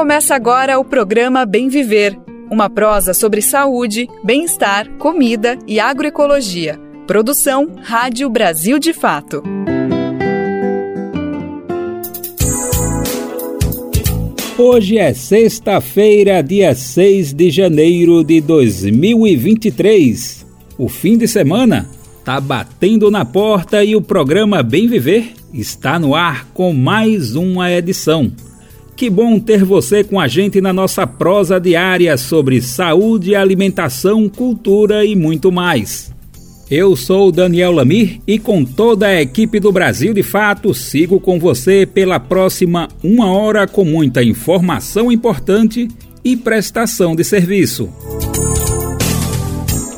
Começa agora o programa Bem Viver, uma prosa sobre saúde, bem-estar, comida e agroecologia. Produção Rádio Brasil de Fato. Hoje é sexta-feira, dia 6 de janeiro de 2023. O fim de semana tá batendo na porta e o programa Bem Viver está no ar com mais uma edição. Que bom ter você com a gente na nossa prosa diária sobre saúde, alimentação, cultura e muito mais. Eu sou Daniel Lamir e com toda a equipe do Brasil de Fato sigo com você pela próxima uma hora com muita informação importante e prestação de serviço.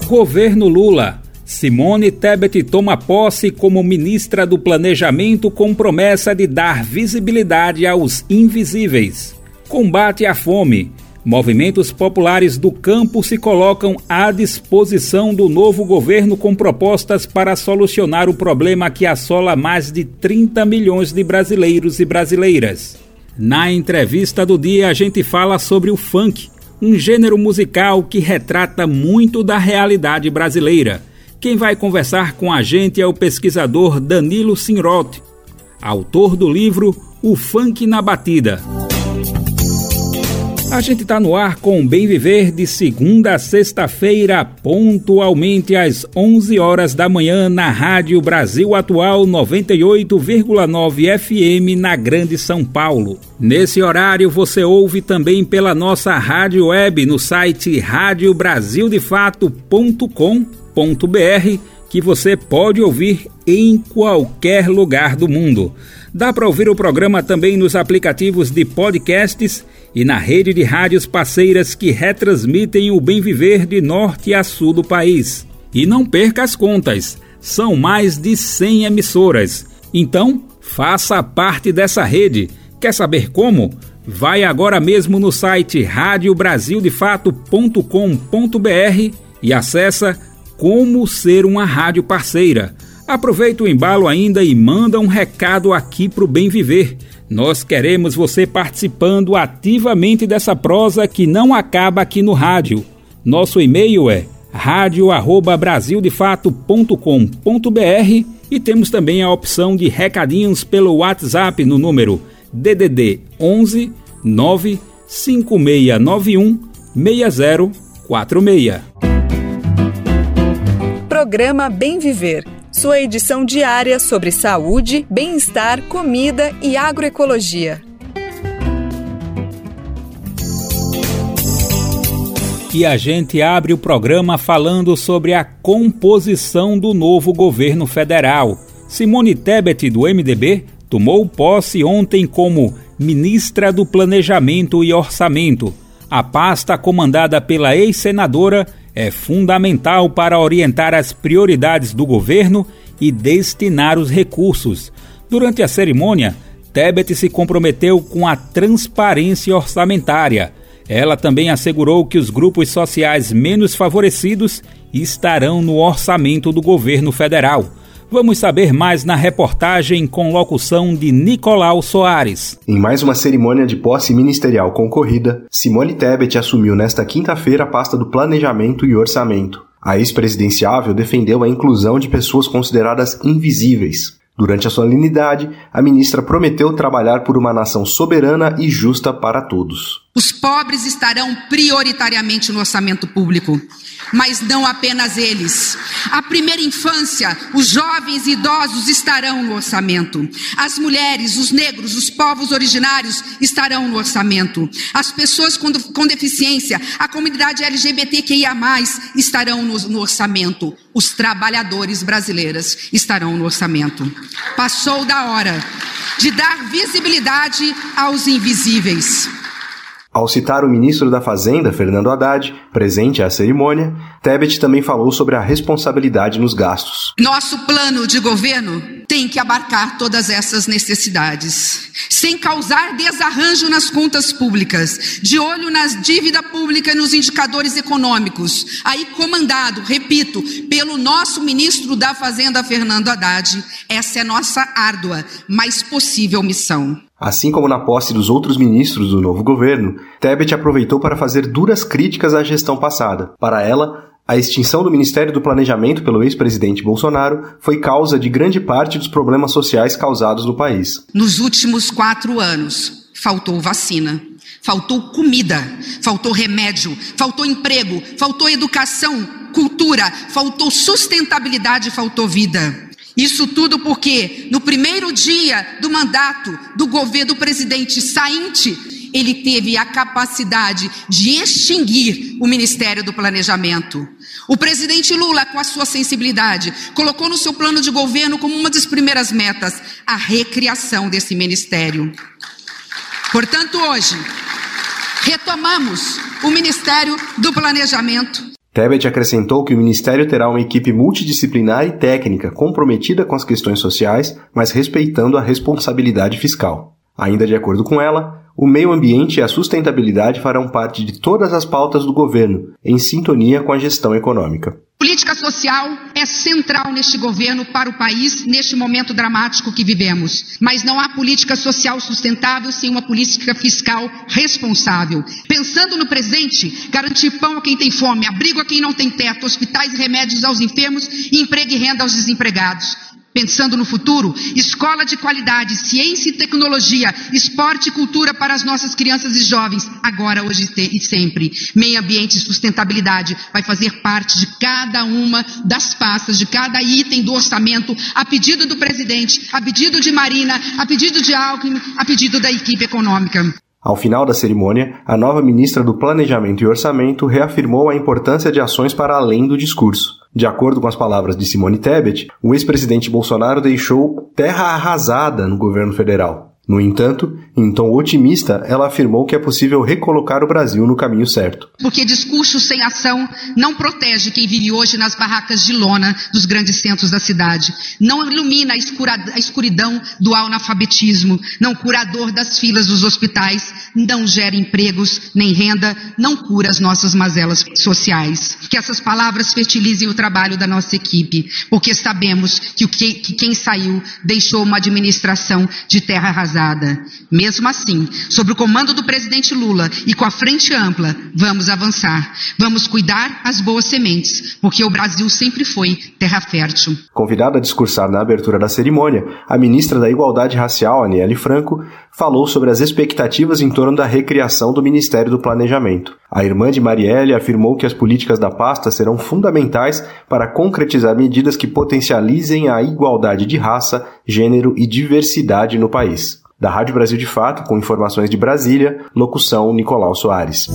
Governo Lula Simone Tebet toma posse como ministra do Planejamento com promessa de dar visibilidade aos invisíveis. Combate à fome. Movimentos populares do campo se colocam à disposição do novo governo com propostas para solucionar o problema que assola mais de 30 milhões de brasileiros e brasileiras. Na entrevista do dia, a gente fala sobre o funk, um gênero musical que retrata muito da realidade brasileira quem vai conversar com a gente é o pesquisador Danilo Sinroth, autor do livro O Funk na Batida. A gente está no ar com Bem Viver de segunda a sexta-feira, pontualmente às 11 horas da manhã, na Rádio Brasil Atual 98,9 FM, na Grande São Paulo. Nesse horário você ouve também pela nossa rádio web no site radiobrasildefato.com www.radiocultura.br que você pode ouvir em qualquer lugar do mundo. Dá para ouvir o programa também nos aplicativos de podcasts e na rede de rádios parceiras que retransmitem o bem viver de norte a sul do país. E não perca as contas, são mais de 100 emissoras. Então, faça parte dessa rede. Quer saber como? Vai agora mesmo no site radiobrasildefato.com.br e acessa como ser uma rádio parceira. Aproveita o embalo ainda e manda um recado aqui para o Bem Viver. Nós queremos você participando ativamente dessa prosa que não acaba aqui no rádio. Nosso e-mail é radio@brasildefato.com.br e temos também a opção de recadinhos pelo WhatsApp no número DDD 11 95691 6046 programa Bem Viver, sua edição diária sobre saúde, bem-estar, comida e agroecologia. E a gente abre o programa falando sobre a composição do novo governo federal. Simone Tebet, do MDB, tomou posse ontem como ministra do Planejamento e Orçamento. A pasta comandada pela ex-senadora é fundamental para orientar as prioridades do governo e destinar os recursos. Durante a cerimônia, Tebet se comprometeu com a transparência orçamentária. Ela também assegurou que os grupos sociais menos favorecidos estarão no orçamento do governo federal. Vamos saber mais na reportagem com locução de Nicolau Soares. Em mais uma cerimônia de posse ministerial concorrida, Simone Tebet assumiu nesta quinta-feira a pasta do Planejamento e Orçamento. A ex-presidenciável defendeu a inclusão de pessoas consideradas invisíveis. Durante a solenidade, a ministra prometeu trabalhar por uma nação soberana e justa para todos. Os pobres estarão prioritariamente no orçamento público mas não apenas eles. A primeira infância, os jovens e idosos estarão no orçamento. As mulheres, os negros, os povos originários estarão no orçamento. As pessoas com, com deficiência, a comunidade LGBTQIA, estarão no, no orçamento. Os trabalhadores brasileiras estarão no orçamento. Passou da hora de dar visibilidade aos invisíveis. Ao citar o ministro da Fazenda, Fernando Haddad, presente à cerimônia, Tebet também falou sobre a responsabilidade nos gastos. Nosso plano de governo tem que abarcar todas essas necessidades, sem causar desarranjo nas contas públicas, de olho nas dívida pública e nos indicadores econômicos, aí comandado, repito, pelo nosso ministro da Fazenda, Fernando Haddad. Essa é nossa árdua, mas possível missão. Assim como na posse dos outros ministros do novo governo, Tebet aproveitou para fazer duras críticas à gestão passada. Para ela, a extinção do Ministério do Planejamento pelo ex-presidente Bolsonaro foi causa de grande parte dos problemas sociais causados no país. Nos últimos quatro anos, faltou vacina, faltou comida, faltou remédio, faltou emprego, faltou educação, cultura, faltou sustentabilidade, faltou vida. Isso tudo porque no primeiro dia do mandato do governo do presidente sainte, ele teve a capacidade de extinguir o Ministério do Planejamento. O presidente Lula, com a sua sensibilidade, colocou no seu plano de governo como uma das primeiras metas a recriação desse ministério. Portanto, hoje, retomamos o Ministério do Planejamento. Tebet acrescentou que o Ministério terá uma equipe multidisciplinar e técnica comprometida com as questões sociais, mas respeitando a responsabilidade fiscal. Ainda de acordo com ela, o meio ambiente e a sustentabilidade farão parte de todas as pautas do governo, em sintonia com a gestão econômica. Política social é central neste governo para o país, neste momento dramático que vivemos. Mas não há política social sustentável sem uma política fiscal responsável. Pensando no presente, garantir pão a quem tem fome, abrigo a quem não tem teto, hospitais e remédios aos enfermos e emprego e renda aos desempregados. Pensando no futuro, escola de qualidade, ciência e tecnologia, esporte e cultura para as nossas crianças e jovens, agora, hoje e sempre. Meio ambiente e sustentabilidade vai fazer parte de cada uma das pastas, de cada item do orçamento, a pedido do presidente, a pedido de Marina, a pedido de Alckmin, a pedido da equipe econômica. Ao final da cerimônia, a nova ministra do Planejamento e Orçamento reafirmou a importância de ações para além do discurso. De acordo com as palavras de Simone Tebet, o ex-presidente Bolsonaro deixou terra arrasada no governo federal. No entanto, em tom otimista, ela afirmou que é possível recolocar o Brasil no caminho certo. Porque discurso sem ação não protege quem vive hoje nas barracas de lona dos grandes centros da cidade, não ilumina a escuridão do analfabetismo, não cura a dor das filas dos hospitais, não gera empregos nem renda, não cura as nossas mazelas sociais. Que essas palavras fertilizem o trabalho da nossa equipe, porque sabemos que, que, que quem saiu deixou uma administração de terra arrasada mesmo assim, sob o comando do presidente Lula e com a frente ampla, vamos avançar. Vamos cuidar as boas sementes, porque o Brasil sempre foi terra fértil. Convidada a discursar na abertura da cerimônia, a ministra da Igualdade Racial, Aniele Franco, falou sobre as expectativas em torno da recriação do Ministério do Planejamento. A irmã de Marielle afirmou que as políticas da pasta serão fundamentais para concretizar medidas que potencializem a igualdade de raça, gênero e diversidade no país. Da Rádio Brasil de Fato, com informações de Brasília, locução Nicolau Soares.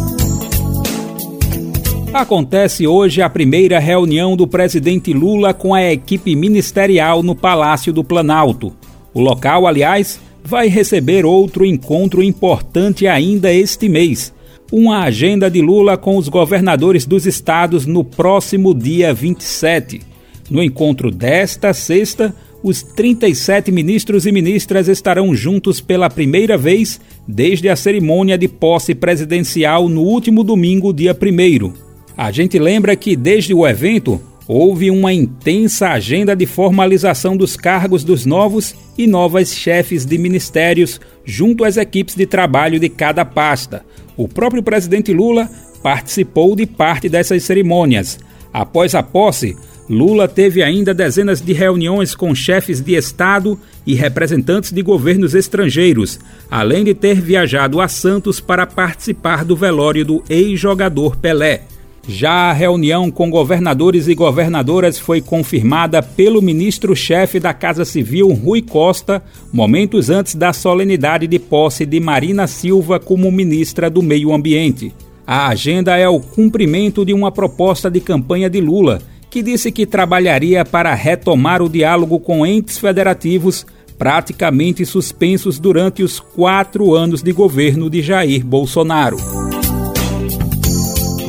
Acontece hoje a primeira reunião do presidente Lula com a equipe ministerial no Palácio do Planalto. O local, aliás, vai receber outro encontro importante ainda este mês. Uma agenda de Lula com os governadores dos estados no próximo dia 27. No encontro desta sexta, os 37 ministros e ministras estarão juntos pela primeira vez desde a cerimônia de posse presidencial no último domingo, dia 1. A gente lembra que desde o evento houve uma intensa agenda de formalização dos cargos dos novos e novas chefes de ministérios junto às equipes de trabalho de cada pasta. O próprio presidente Lula participou de parte dessas cerimônias. Após a posse, Lula teve ainda dezenas de reuniões com chefes de Estado e representantes de governos estrangeiros, além de ter viajado a Santos para participar do velório do ex-jogador Pelé. Já a reunião com governadores e governadoras foi confirmada pelo ministro-chefe da Casa Civil, Rui Costa, momentos antes da solenidade de posse de Marina Silva como ministra do Meio Ambiente. A agenda é o cumprimento de uma proposta de campanha de Lula que disse que trabalharia para retomar o diálogo com entes federativos praticamente suspensos durante os quatro anos de governo de Jair Bolsonaro.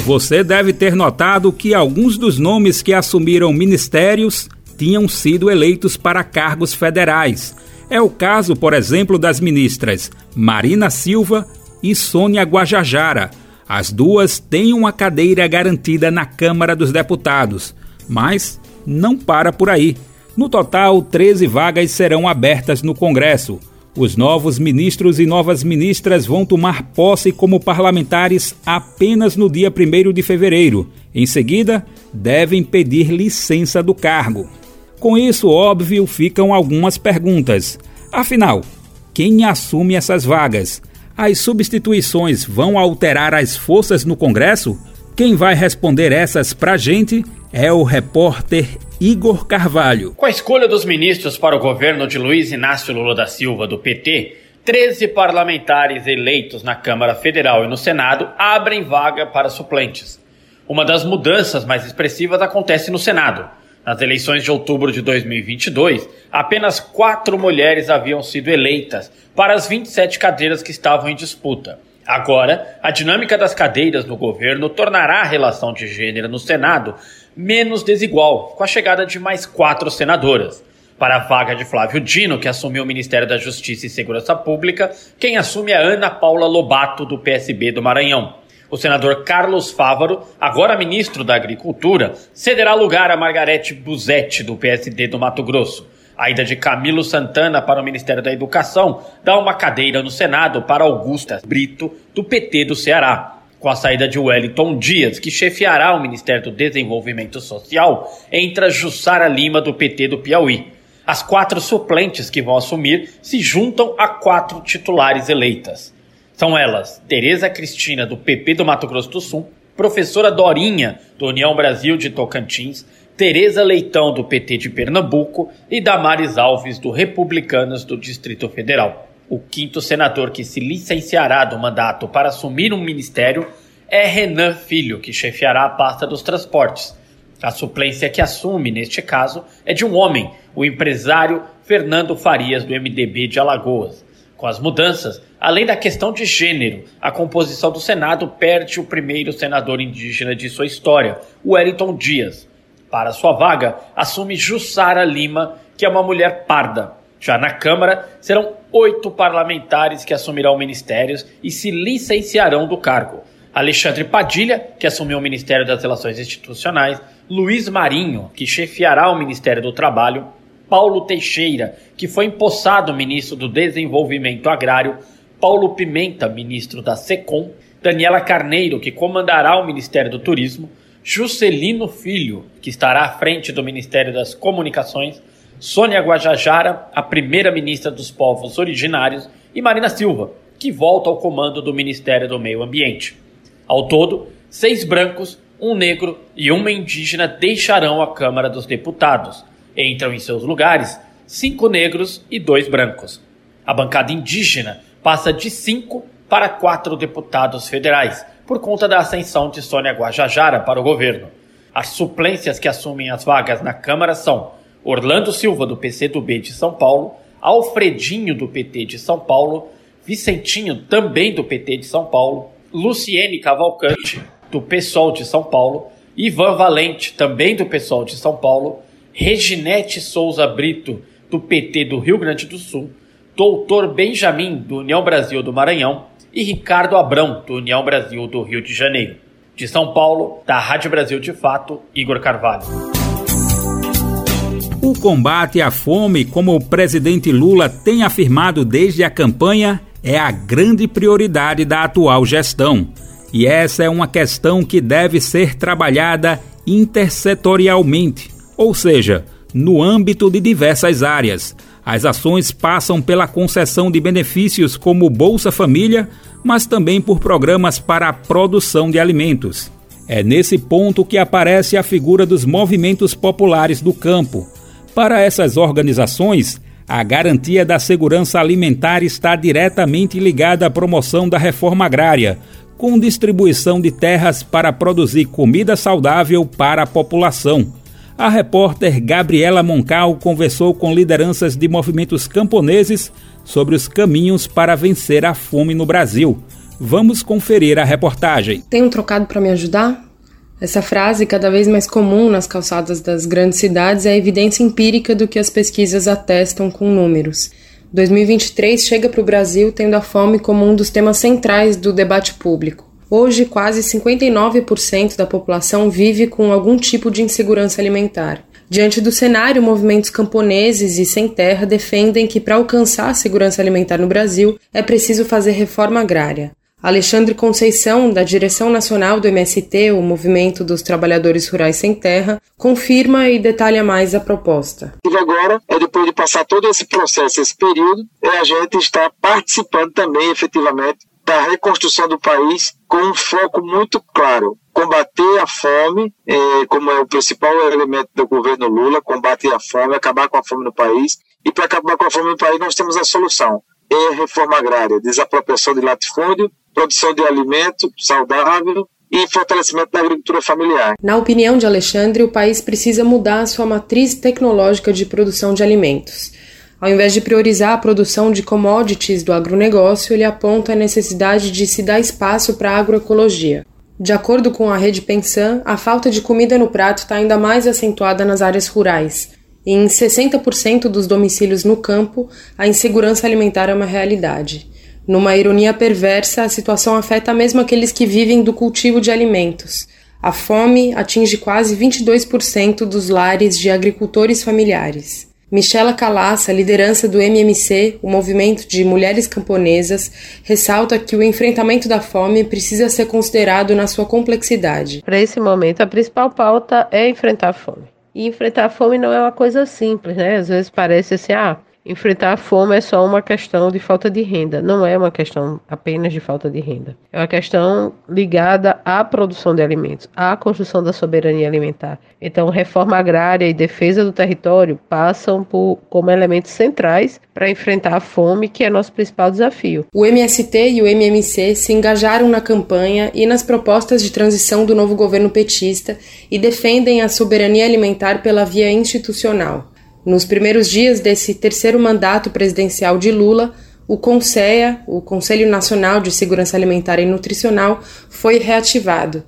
Você deve ter notado que alguns dos nomes que assumiram ministérios tinham sido eleitos para cargos federais. É o caso, por exemplo, das ministras Marina Silva e Sônia Guajajara. As duas têm uma cadeira garantida na Câmara dos Deputados, mas não para por aí. No total, 13 vagas serão abertas no Congresso. Os novos ministros e novas ministras vão tomar posse como parlamentares apenas no dia 1 de fevereiro. Em seguida, devem pedir licença do cargo. Com isso, óbvio, ficam algumas perguntas. Afinal, quem assume essas vagas? As substituições vão alterar as forças no Congresso? Quem vai responder essas pra gente é o repórter Igor Carvalho. Com a escolha dos ministros para o governo de Luiz Inácio Lula da Silva, do PT, 13 parlamentares eleitos na Câmara Federal e no Senado abrem vaga para suplentes. Uma das mudanças mais expressivas acontece no Senado. Nas eleições de outubro de 2022, apenas quatro mulheres haviam sido eleitas para as 27 cadeiras que estavam em disputa. Agora, a dinâmica das cadeiras no governo tornará a relação de gênero no Senado menos desigual, com a chegada de mais quatro senadoras. Para a vaga de Flávio Dino, que assumiu o Ministério da Justiça e Segurança Pública, quem assume é Ana Paula Lobato, do PSB do Maranhão. O senador Carlos Fávaro, agora ministro da Agricultura, cederá lugar a Margarete Buzetti, do PSD do Mato Grosso. A ida de Camilo Santana para o Ministério da Educação dá uma cadeira no Senado para Augusta Brito, do PT do Ceará. Com a saída de Wellington Dias, que chefiará o Ministério do Desenvolvimento Social, entra Jussara Lima, do PT do Piauí. As quatro suplentes que vão assumir se juntam a quatro titulares eleitas. São elas Tereza Cristina, do PP do Mato Grosso do Sul, professora Dorinha, do União Brasil de Tocantins, Tereza Leitão, do PT de Pernambuco, e Damares Alves, do Republicanos do Distrito Federal. O quinto senador que se licenciará do mandato para assumir um ministério é Renan Filho, que chefiará a pasta dos transportes. A suplência que assume, neste caso, é de um homem, o empresário Fernando Farias, do MDB de Alagoas. Com as mudanças, além da questão de gênero, a composição do Senado perde o primeiro senador indígena de sua história, Wellington Dias. Para sua vaga, assume Jussara Lima, que é uma mulher parda. Já na Câmara, serão oito parlamentares que assumirão ministérios e se licenciarão do cargo. Alexandre Padilha, que assumiu o Ministério das Relações Institucionais, Luiz Marinho, que chefiará o Ministério do Trabalho, Paulo Teixeira, que foi empossado ministro do Desenvolvimento Agrário, Paulo Pimenta, ministro da SECOM, Daniela Carneiro, que comandará o Ministério do Turismo, Juscelino Filho, que estará à frente do Ministério das Comunicações, Sônia Guajajara, a primeira-ministra dos povos originários, e Marina Silva, que volta ao comando do Ministério do Meio Ambiente. Ao todo, seis brancos, um negro e uma indígena deixarão a Câmara dos Deputados. Entram em seus lugares cinco negros e dois brancos. A bancada indígena passa de cinco para quatro deputados federais, por conta da ascensão de Sônia Guajajara para o governo. As suplências que assumem as vagas na Câmara são Orlando Silva, do PCdoB de São Paulo, Alfredinho, do PT de São Paulo, Vicentinho, também do PT de São Paulo, Luciene Cavalcante, do PSOL de São Paulo, Ivan Valente, também do PSOL de São Paulo, Reginete Souza Brito, do PT do Rio Grande do Sul, Doutor Benjamin, do União Brasil do Maranhão, e Ricardo Abrão, do União Brasil do Rio de Janeiro. De São Paulo, da Rádio Brasil de Fato, Igor Carvalho. O combate à fome, como o presidente Lula tem afirmado desde a campanha, é a grande prioridade da atual gestão. E essa é uma questão que deve ser trabalhada intersetorialmente, ou seja, no âmbito de diversas áreas, as ações passam pela concessão de benefícios como Bolsa Família, mas também por programas para a produção de alimentos. É nesse ponto que aparece a figura dos movimentos populares do campo. Para essas organizações, a garantia da segurança alimentar está diretamente ligada à promoção da reforma agrária, com distribuição de terras para produzir comida saudável para a população a repórter Gabriela Moncal conversou com lideranças de movimentos camponeses sobre os caminhos para vencer a fome no Brasil. Vamos conferir a reportagem. Tem um trocado para me ajudar? Essa frase, cada vez mais comum nas calçadas das grandes cidades, é a evidência empírica do que as pesquisas atestam com números. 2023 chega para o Brasil tendo a fome como um dos temas centrais do debate público. Hoje, quase 59% da população vive com algum tipo de insegurança alimentar. Diante do cenário, movimentos camponeses e sem terra defendem que, para alcançar a segurança alimentar no Brasil, é preciso fazer reforma agrária. Alexandre Conceição, da direção nacional do MST, o Movimento dos Trabalhadores Rurais Sem Terra, confirma e detalha mais a proposta. Agora, é depois de passar todo esse processo, esse período, é a gente está participando também, efetivamente, da reconstrução do país com um foco muito claro. Combater a fome, é, como é o principal elemento do governo Lula, combater a fome, acabar com a fome no país. E para acabar com a fome no país, nós temos a solução. A reforma agrária, desapropriação de latifúndio, produção de alimento saudável e fortalecimento da agricultura familiar. Na opinião de Alexandre, o país precisa mudar a sua matriz tecnológica de produção de alimentos. Ao invés de priorizar a produção de commodities do agronegócio, ele aponta a necessidade de se dar espaço para a agroecologia. De acordo com a rede Pensan, a falta de comida no prato está ainda mais acentuada nas áreas rurais. Em 60% dos domicílios no campo, a insegurança alimentar é uma realidade. Numa ironia perversa, a situação afeta mesmo aqueles que vivem do cultivo de alimentos. A fome atinge quase 22% dos lares de agricultores familiares. Michela Calassa, liderança do MMC, o movimento de mulheres camponesas, ressalta que o enfrentamento da fome precisa ser considerado na sua complexidade. Para esse momento, a principal pauta é enfrentar a fome. E enfrentar a fome não é uma coisa simples, né? Às vezes parece assim, ah, Enfrentar a fome é só uma questão de falta de renda, não é uma questão apenas de falta de renda. É uma questão ligada à produção de alimentos, à construção da soberania alimentar. Então, reforma agrária e defesa do território passam por, como elementos centrais para enfrentar a fome, que é nosso principal desafio. O MST e o MMC se engajaram na campanha e nas propostas de transição do novo governo petista e defendem a soberania alimentar pela via institucional. Nos primeiros dias desse terceiro mandato presidencial de Lula, o CONSEA, o Conselho Nacional de Segurança Alimentar e Nutricional, foi reativado.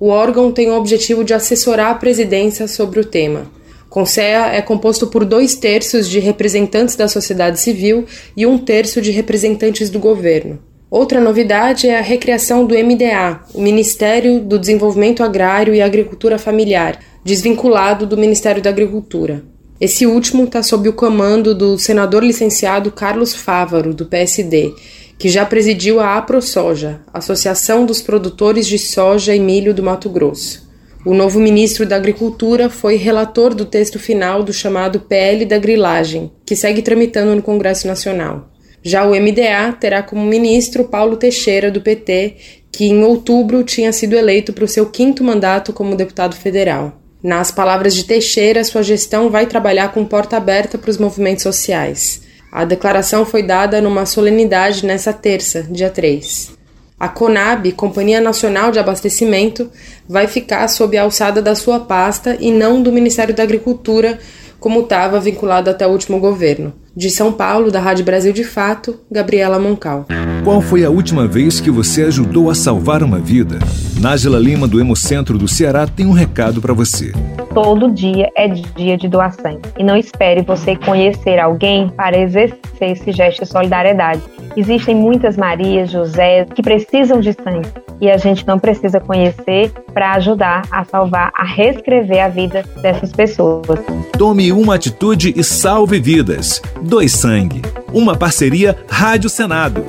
O órgão tem o objetivo de assessorar a presidência sobre o tema. CONSEA é composto por dois terços de representantes da sociedade civil e um terço de representantes do governo. Outra novidade é a recriação do MDA, o Ministério do Desenvolvimento Agrário e Agricultura Familiar, desvinculado do Ministério da Agricultura. Esse último está sob o comando do senador licenciado Carlos Fávaro, do PSD, que já presidiu a AproSoja, Associação dos Produtores de Soja e Milho do Mato Grosso. O novo ministro da Agricultura foi relator do texto final do chamado PL da Grilagem, que segue tramitando no Congresso Nacional. Já o MDA terá como ministro Paulo Teixeira, do PT, que em outubro tinha sido eleito para o seu quinto mandato como deputado federal. Nas palavras de Teixeira, sua gestão vai trabalhar com porta aberta para os movimentos sociais. A declaração foi dada numa solenidade nessa terça, dia 3. A CONAB, Companhia Nacional de Abastecimento, vai ficar sob a alçada da sua pasta e não do Ministério da Agricultura, como estava vinculado até o último governo. De São Paulo, da Rádio Brasil de Fato, Gabriela Moncal. Qual foi a última vez que você ajudou a salvar uma vida? Nájila Lima, do Hemocentro do Ceará, tem um recado para você. Todo dia é dia de doar sangue. E não espere você conhecer alguém para exercer esse gesto de solidariedade. Existem muitas Marias, José, que precisam de sangue. E a gente não precisa conhecer para ajudar a salvar, a reescrever a vida dessas pessoas. Tome uma atitude e salve vidas. Doe Sangue. Uma parceria Rádio Senado.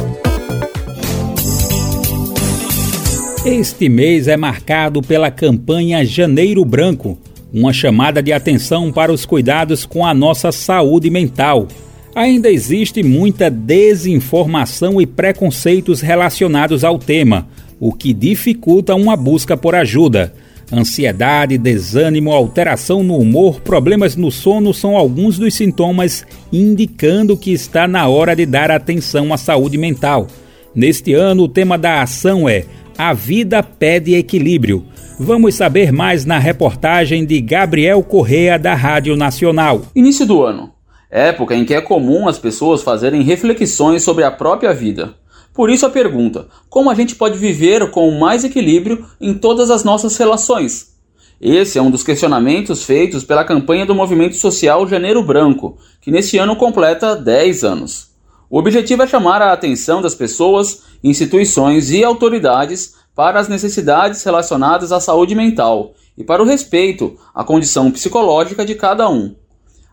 Este mês é marcado pela campanha Janeiro Branco, uma chamada de atenção para os cuidados com a nossa saúde mental. Ainda existe muita desinformação e preconceitos relacionados ao tema, o que dificulta uma busca por ajuda. Ansiedade, desânimo, alteração no humor, problemas no sono são alguns dos sintomas indicando que está na hora de dar atenção à saúde mental. Neste ano, o tema da ação é A Vida Pede Equilíbrio. Vamos saber mais na reportagem de Gabriel Correa, da Rádio Nacional. Início do ano época em que é comum as pessoas fazerem reflexões sobre a própria vida Por isso a pergunta: como a gente pode viver com mais equilíbrio em todas as nossas relações? Esse é um dos questionamentos feitos pela campanha do movimento social Janeiro Branco, que neste ano completa 10 anos. O objetivo é chamar a atenção das pessoas, instituições e autoridades para as necessidades relacionadas à saúde mental e para o respeito à condição psicológica de cada um.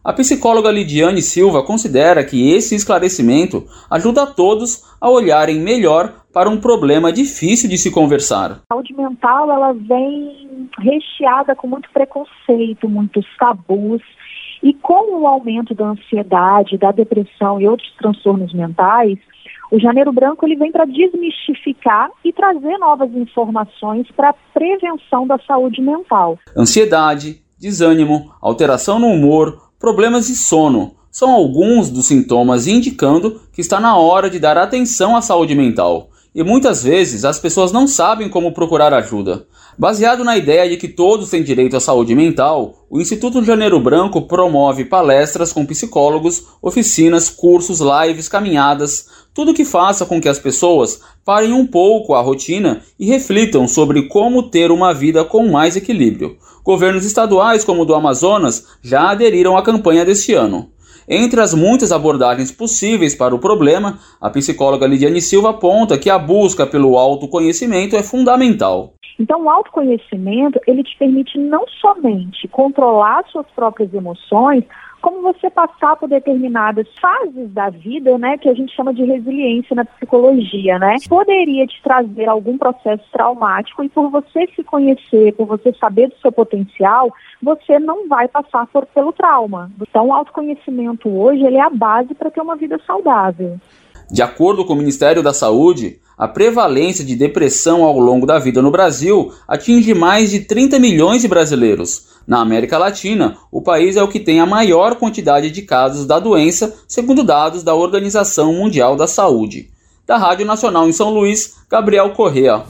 A psicóloga Lidiane Silva considera que esse esclarecimento ajuda a todos a olharem melhor para um problema difícil de se conversar. A saúde mental ela vem recheada com muito preconceito, muitos tabus. E com o aumento da ansiedade, da depressão e outros transtornos mentais, o Janeiro Branco ele vem para desmistificar e trazer novas informações para a prevenção da saúde mental. Ansiedade, desânimo, alteração no humor, problemas de sono são alguns dos sintomas indicando que está na hora de dar atenção à saúde mental. E muitas vezes as pessoas não sabem como procurar ajuda. Baseado na ideia de que todos têm direito à saúde mental, o Instituto Janeiro Branco promove palestras com psicólogos, oficinas, cursos, lives, caminhadas, tudo que faça com que as pessoas parem um pouco a rotina e reflitam sobre como ter uma vida com mais equilíbrio. Governos estaduais, como o do Amazonas, já aderiram à campanha deste ano. Entre as muitas abordagens possíveis para o problema, a psicóloga Lidiane Silva aponta que a busca pelo autoconhecimento é fundamental. Então, o autoconhecimento, ele te permite não somente controlar suas próprias emoções, como você passar por determinadas fases da vida, né, que a gente chama de resiliência na psicologia, né? Poderia te trazer algum processo traumático e por você se conhecer, por você saber do seu potencial, você não vai passar por, pelo trauma. Então, o autoconhecimento hoje, ele é a base para ter uma vida saudável. De acordo com o Ministério da Saúde, a prevalência de depressão ao longo da vida no Brasil atinge mais de 30 milhões de brasileiros. Na América Latina, o país é o que tem a maior quantidade de casos da doença, segundo dados da Organização Mundial da Saúde. Da Rádio Nacional em São Luís, Gabriel Correa.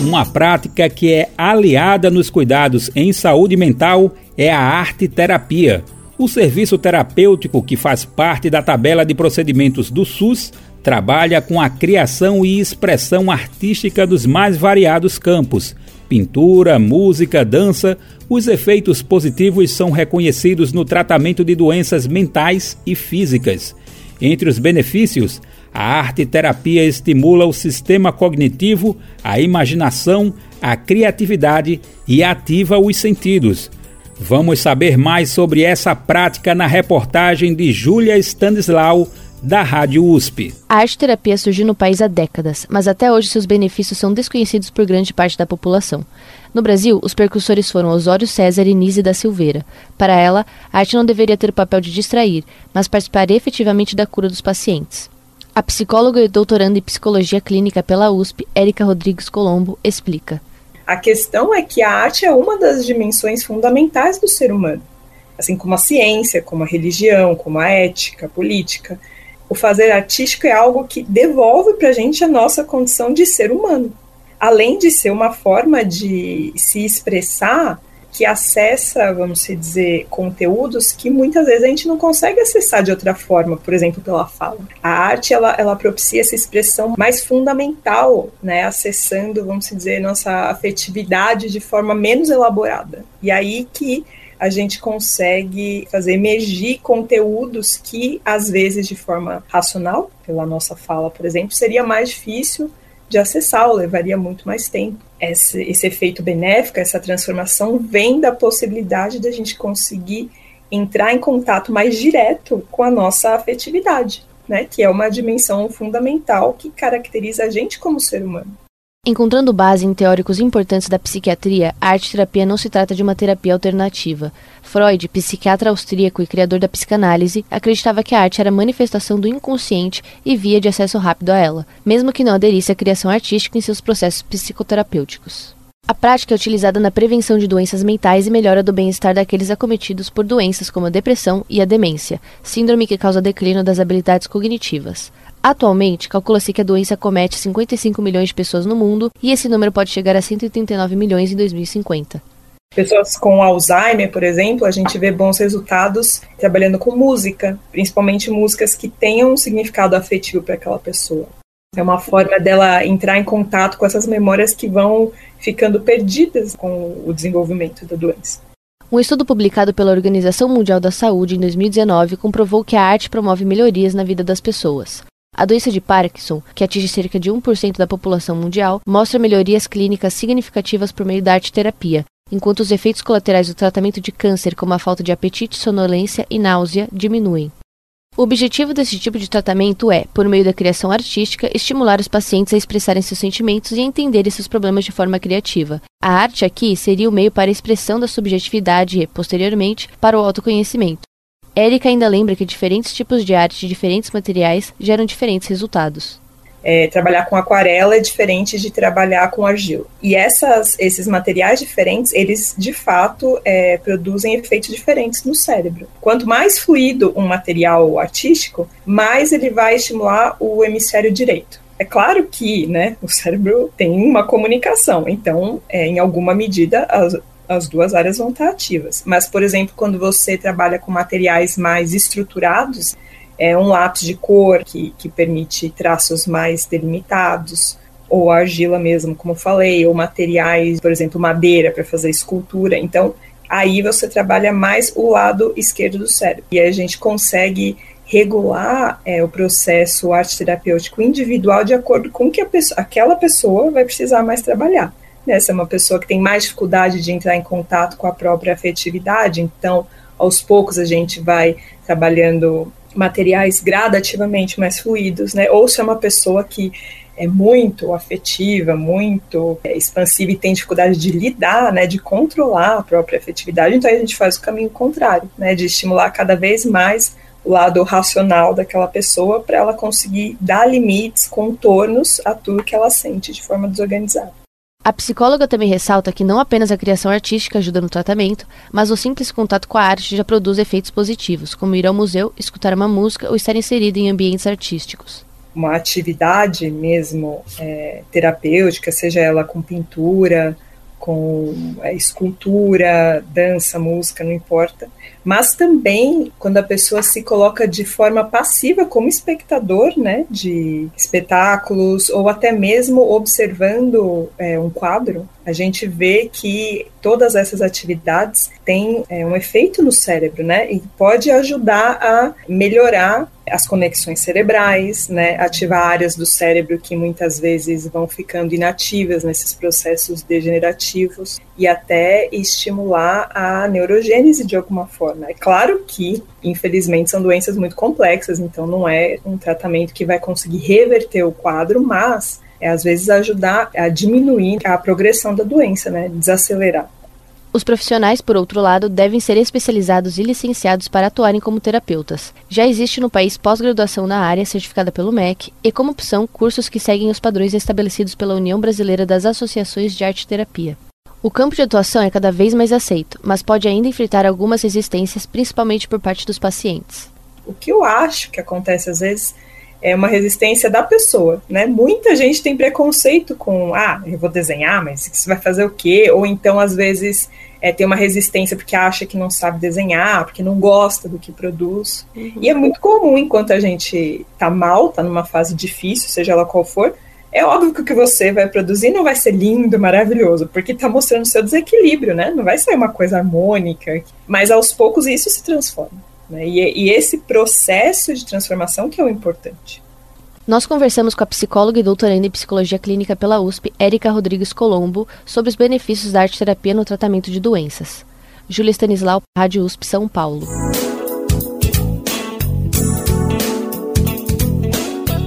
Uma prática que é aliada nos cuidados em saúde mental é a arte terapia. O serviço terapêutico que faz parte da tabela de procedimentos do SUS trabalha com a criação e expressão artística dos mais variados campos. Pintura, música, dança, os efeitos positivos são reconhecidos no tratamento de doenças mentais e físicas. Entre os benefícios, a arte-terapia estimula o sistema cognitivo, a imaginação, a criatividade e ativa os sentidos. Vamos saber mais sobre essa prática na reportagem de Júlia Stanislau da Rádio USP. A arte-terapia surgiu no país há décadas, mas até hoje seus benefícios são desconhecidos por grande parte da população. No Brasil, os percussores foram Osório César e Nise da Silveira. Para ela, a arte não deveria ter o papel de distrair, mas participar efetivamente da cura dos pacientes. A psicóloga e doutoranda em psicologia clínica pela USP, Érica Rodrigues Colombo, explica. A questão é que a arte é uma das dimensões fundamentais do ser humano, assim como a ciência, como a religião, como a ética, a política o fazer artístico é algo que devolve para a gente a nossa condição de ser humano. Além de ser uma forma de se expressar que acessa, vamos dizer, conteúdos que muitas vezes a gente não consegue acessar de outra forma, por exemplo, pela fala. A arte, ela, ela propicia essa expressão mais fundamental, né, acessando, vamos dizer, nossa afetividade de forma menos elaborada. E aí que a gente consegue fazer emergir conteúdos que, às vezes, de forma racional, pela nossa fala, por exemplo, seria mais difícil de acessar, ou levaria muito mais tempo. Esse, esse efeito benéfico, essa transformação, vem da possibilidade da gente conseguir entrar em contato mais direto com a nossa afetividade, né? Que é uma dimensão fundamental que caracteriza a gente como ser humano. Encontrando base em teóricos importantes da psiquiatria, a arte-terapia não se trata de uma terapia alternativa. Freud, psiquiatra austríaco e criador da psicanálise, acreditava que a arte era manifestação do inconsciente e via de acesso rápido a ela, mesmo que não aderisse à criação artística em seus processos psicoterapêuticos. A prática é utilizada na prevenção de doenças mentais e melhora do bem-estar daqueles acometidos por doenças como a depressão e a demência, síndrome que causa declínio das habilidades cognitivas. Atualmente, calcula-se que a doença comete 55 milhões de pessoas no mundo e esse número pode chegar a 139 milhões em 2050. Pessoas com Alzheimer, por exemplo, a gente vê bons resultados trabalhando com música, principalmente músicas que tenham um significado afetivo para aquela pessoa. É uma forma dela entrar em contato com essas memórias que vão ficando perdidas com o desenvolvimento da doença. Um estudo publicado pela Organização Mundial da Saúde em 2019 comprovou que a arte promove melhorias na vida das pessoas. A doença de Parkinson, que atinge cerca de 1% da população mundial, mostra melhorias clínicas significativas por meio da arte terapia, enquanto os efeitos colaterais do tratamento de câncer, como a falta de apetite, sonolência e náusea, diminuem. O objetivo desse tipo de tratamento é, por meio da criação artística, estimular os pacientes a expressarem seus sentimentos e entenderem seus problemas de forma criativa. A arte aqui seria o meio para a expressão da subjetividade e, posteriormente, para o autoconhecimento. Érica ainda lembra que diferentes tipos de arte de diferentes materiais geram diferentes resultados. É, trabalhar com aquarela é diferente de trabalhar com argila. E essas, esses materiais diferentes, eles de fato é, produzem efeitos diferentes no cérebro. Quanto mais fluido um material artístico, mais ele vai estimular o hemisfério direito. É claro que né, o cérebro tem uma comunicação, então, é, em alguma medida, as, as duas áreas vão estar ativas. Mas, por exemplo, quando você trabalha com materiais mais estruturados, é, um lápis de cor que, que permite traços mais delimitados, ou argila mesmo, como falei, ou materiais, por exemplo, madeira para fazer escultura. Então, aí você trabalha mais o lado esquerdo do cérebro. E a gente consegue regular é, o processo arte terapêutico individual de acordo com que pessoa, aquela pessoa vai precisar mais trabalhar. Né? Se é uma pessoa que tem mais dificuldade de entrar em contato com a própria afetividade, então aos poucos a gente vai trabalhando materiais gradativamente mais fluidos, né? Ou se é uma pessoa que é muito afetiva, muito é, expansiva e tem dificuldade de lidar, né, de controlar a própria afetividade, então a gente faz o caminho contrário, né, de estimular cada vez mais o lado racional daquela pessoa para ela conseguir dar limites, contornos a tudo que ela sente de forma desorganizada. A psicóloga também ressalta que não apenas a criação artística ajuda no tratamento, mas o simples contato com a arte já produz efeitos positivos, como ir ao museu, escutar uma música ou estar inserido em ambientes artísticos. Uma atividade mesmo é, terapêutica, seja ela com pintura, com é, escultura, dança, música, não importa, mas também quando a pessoa se coloca de forma passiva como espectador, né, de espetáculos ou até mesmo observando é, um quadro, a gente vê que todas essas atividades têm é, um efeito no cérebro, né, e pode ajudar a melhorar as conexões cerebrais, né, ativar áreas do cérebro que muitas vezes vão ficando inativas nesses processos degenerativos e até estimular a neurogênese de alguma forma. É claro que, infelizmente, são doenças muito complexas, então não é um tratamento que vai conseguir reverter o quadro, mas é às vezes ajudar a diminuir a progressão da doença, né, desacelerar. Os profissionais, por outro lado, devem ser especializados e licenciados para atuarem como terapeutas. Já existe no país pós-graduação na área, certificada pelo MEC, e como opção, cursos que seguem os padrões estabelecidos pela União Brasileira das Associações de Arte Terapia. O campo de atuação é cada vez mais aceito, mas pode ainda enfrentar algumas resistências, principalmente por parte dos pacientes. O que eu acho que acontece às vezes é uma resistência da pessoa, né? Muita gente tem preconceito com, ah, eu vou desenhar, mas você vai fazer o quê? Ou então, às vezes, é, tem uma resistência porque acha que não sabe desenhar, porque não gosta do que produz. Uhum. E é muito comum, enquanto a gente tá mal, tá numa fase difícil, seja ela qual for, é óbvio que o que você vai produzir não vai ser lindo, maravilhoso, porque está mostrando seu desequilíbrio, né? Não vai sair uma coisa harmônica, mas aos poucos isso se transforma. Né? E, e esse processo de transformação que é o importante. Nós conversamos com a psicóloga e doutoranda em psicologia clínica pela USP, Érica Rodrigues Colombo, sobre os benefícios da arte terapia no tratamento de doenças. Júlia Stanislau, Rádio USP São Paulo.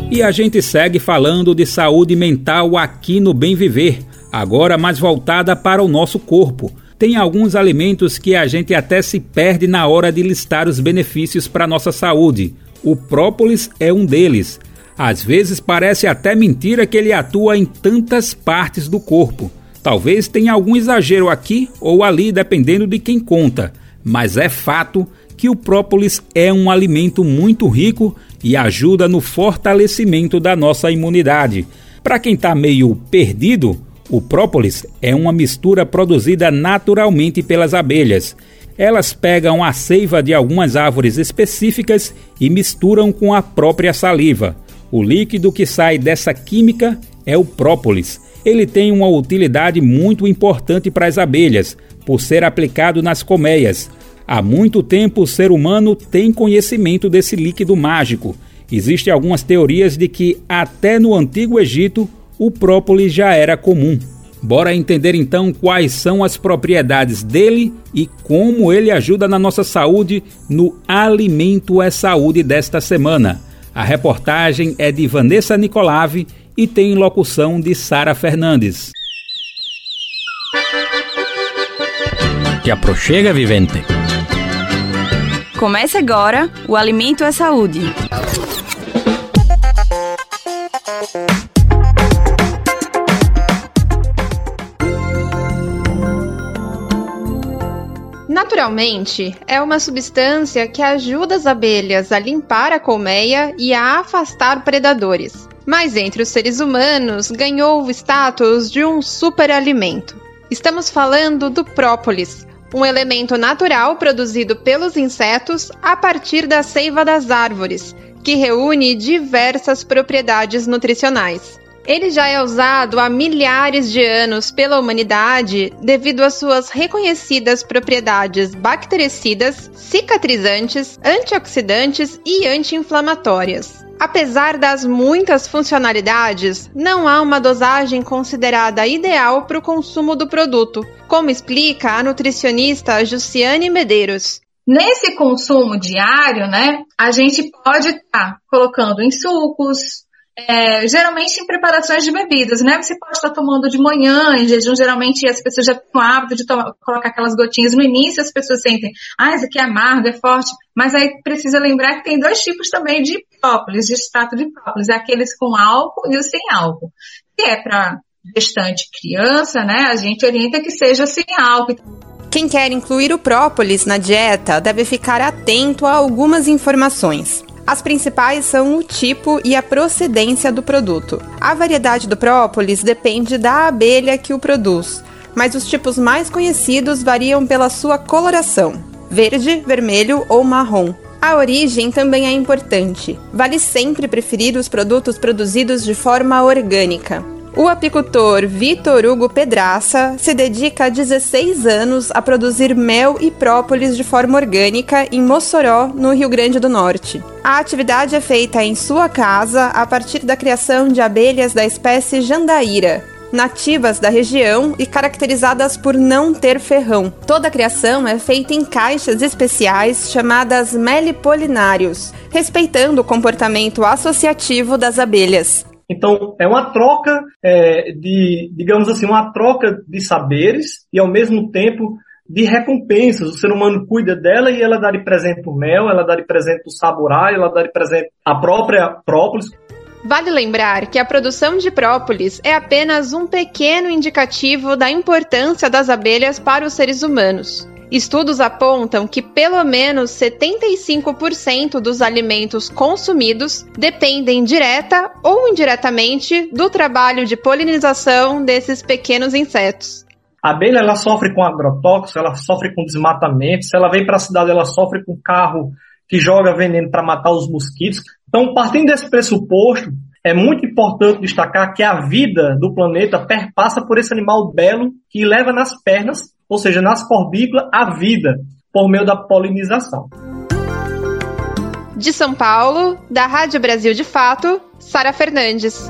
E a gente segue falando de saúde mental aqui no Bem Viver, agora mais voltada para o nosso corpo. Tem alguns alimentos que a gente até se perde na hora de listar os benefícios para nossa saúde. O própolis é um deles. Às vezes parece até mentira que ele atua em tantas partes do corpo. Talvez tenha algum exagero aqui ou ali, dependendo de quem conta, mas é fato que o própolis é um alimento muito rico e ajuda no fortalecimento da nossa imunidade. Para quem está meio perdido, O própolis é uma mistura produzida naturalmente pelas abelhas. Elas pegam a seiva de algumas árvores específicas e misturam com a própria saliva. O líquido que sai dessa química é o própolis. Ele tem uma utilidade muito importante para as abelhas, por ser aplicado nas colmeias. Há muito tempo o ser humano tem conhecimento desse líquido mágico. Existem algumas teorias de que até no Antigo Egito o própolis já era comum. Bora entender então quais são as propriedades dele e como ele ajuda na nossa saúde no Alimento é Saúde desta semana. A reportagem é de Vanessa Nicolave e tem locução de Sara Fernandes. Te aproxega, vivente. Comece agora o Alimento é Saúde. Naturalmente, é uma substância que ajuda as abelhas a limpar a colmeia e a afastar predadores. Mas entre os seres humanos ganhou o status de um superalimento. Estamos falando do própolis, um elemento natural produzido pelos insetos a partir da seiva das árvores, que reúne diversas propriedades nutricionais. Ele já é usado há milhares de anos pela humanidade devido às suas reconhecidas propriedades bactericidas, cicatrizantes, antioxidantes e anti-inflamatórias. Apesar das muitas funcionalidades, não há uma dosagem considerada ideal para o consumo do produto, como explica a nutricionista Jussiane Medeiros. Nesse consumo diário, né, a gente pode estar tá colocando em sucos, é, geralmente em preparações de bebidas, né? Você pode estar tomando de manhã, em jejum, geralmente as pessoas já têm o hábito de tomar, colocar aquelas gotinhas no início, as pessoas sentem, ah, isso aqui é amargo, é forte, mas aí precisa lembrar que tem dois tipos também de própolis, de extrato de própolis, é aqueles com álcool e os sem álcool. Que é para gestante criança, né? A gente orienta que seja sem álcool. Quem quer incluir o própolis na dieta deve ficar atento a algumas informações. As principais são o tipo e a procedência do produto. A variedade do própolis depende da abelha que o produz, mas os tipos mais conhecidos variam pela sua coloração: verde, vermelho ou marrom. A origem também é importante. Vale sempre preferir os produtos produzidos de forma orgânica. O apicultor Vitor Hugo Pedraça se dedica há 16 anos a produzir mel e própolis de forma orgânica em Mossoró, no Rio Grande do Norte. A atividade é feita em sua casa a partir da criação de abelhas da espécie Jandaíra, nativas da região e caracterizadas por não ter ferrão. Toda a criação é feita em caixas especiais chamadas melipolinários, respeitando o comportamento associativo das abelhas. Então, é uma troca é, de, digamos assim, uma troca de saberes e, ao mesmo tempo, de recompensas. O ser humano cuida dela e ela dá de presente o mel, ela dá de presente o saborai, ela dá de presente a própria própolis. Vale lembrar que a produção de própolis é apenas um pequeno indicativo da importância das abelhas para os seres humanos. Estudos apontam que pelo menos 75% dos alimentos consumidos dependem direta ou indiretamente do trabalho de polinização desses pequenos insetos. A abelha ela sofre com agrotóxicos, ela sofre com desmatamento. Se ela vem para a cidade, ela sofre com carro que joga veneno para matar os mosquitos. Então, partindo desse pressuposto, é muito importante destacar que a vida do planeta perpassa por esse animal belo que leva nas pernas ou seja, nas corbículas, a vida por meio da polinização. De São Paulo, da Rádio Brasil de Fato, Sara Fernandes.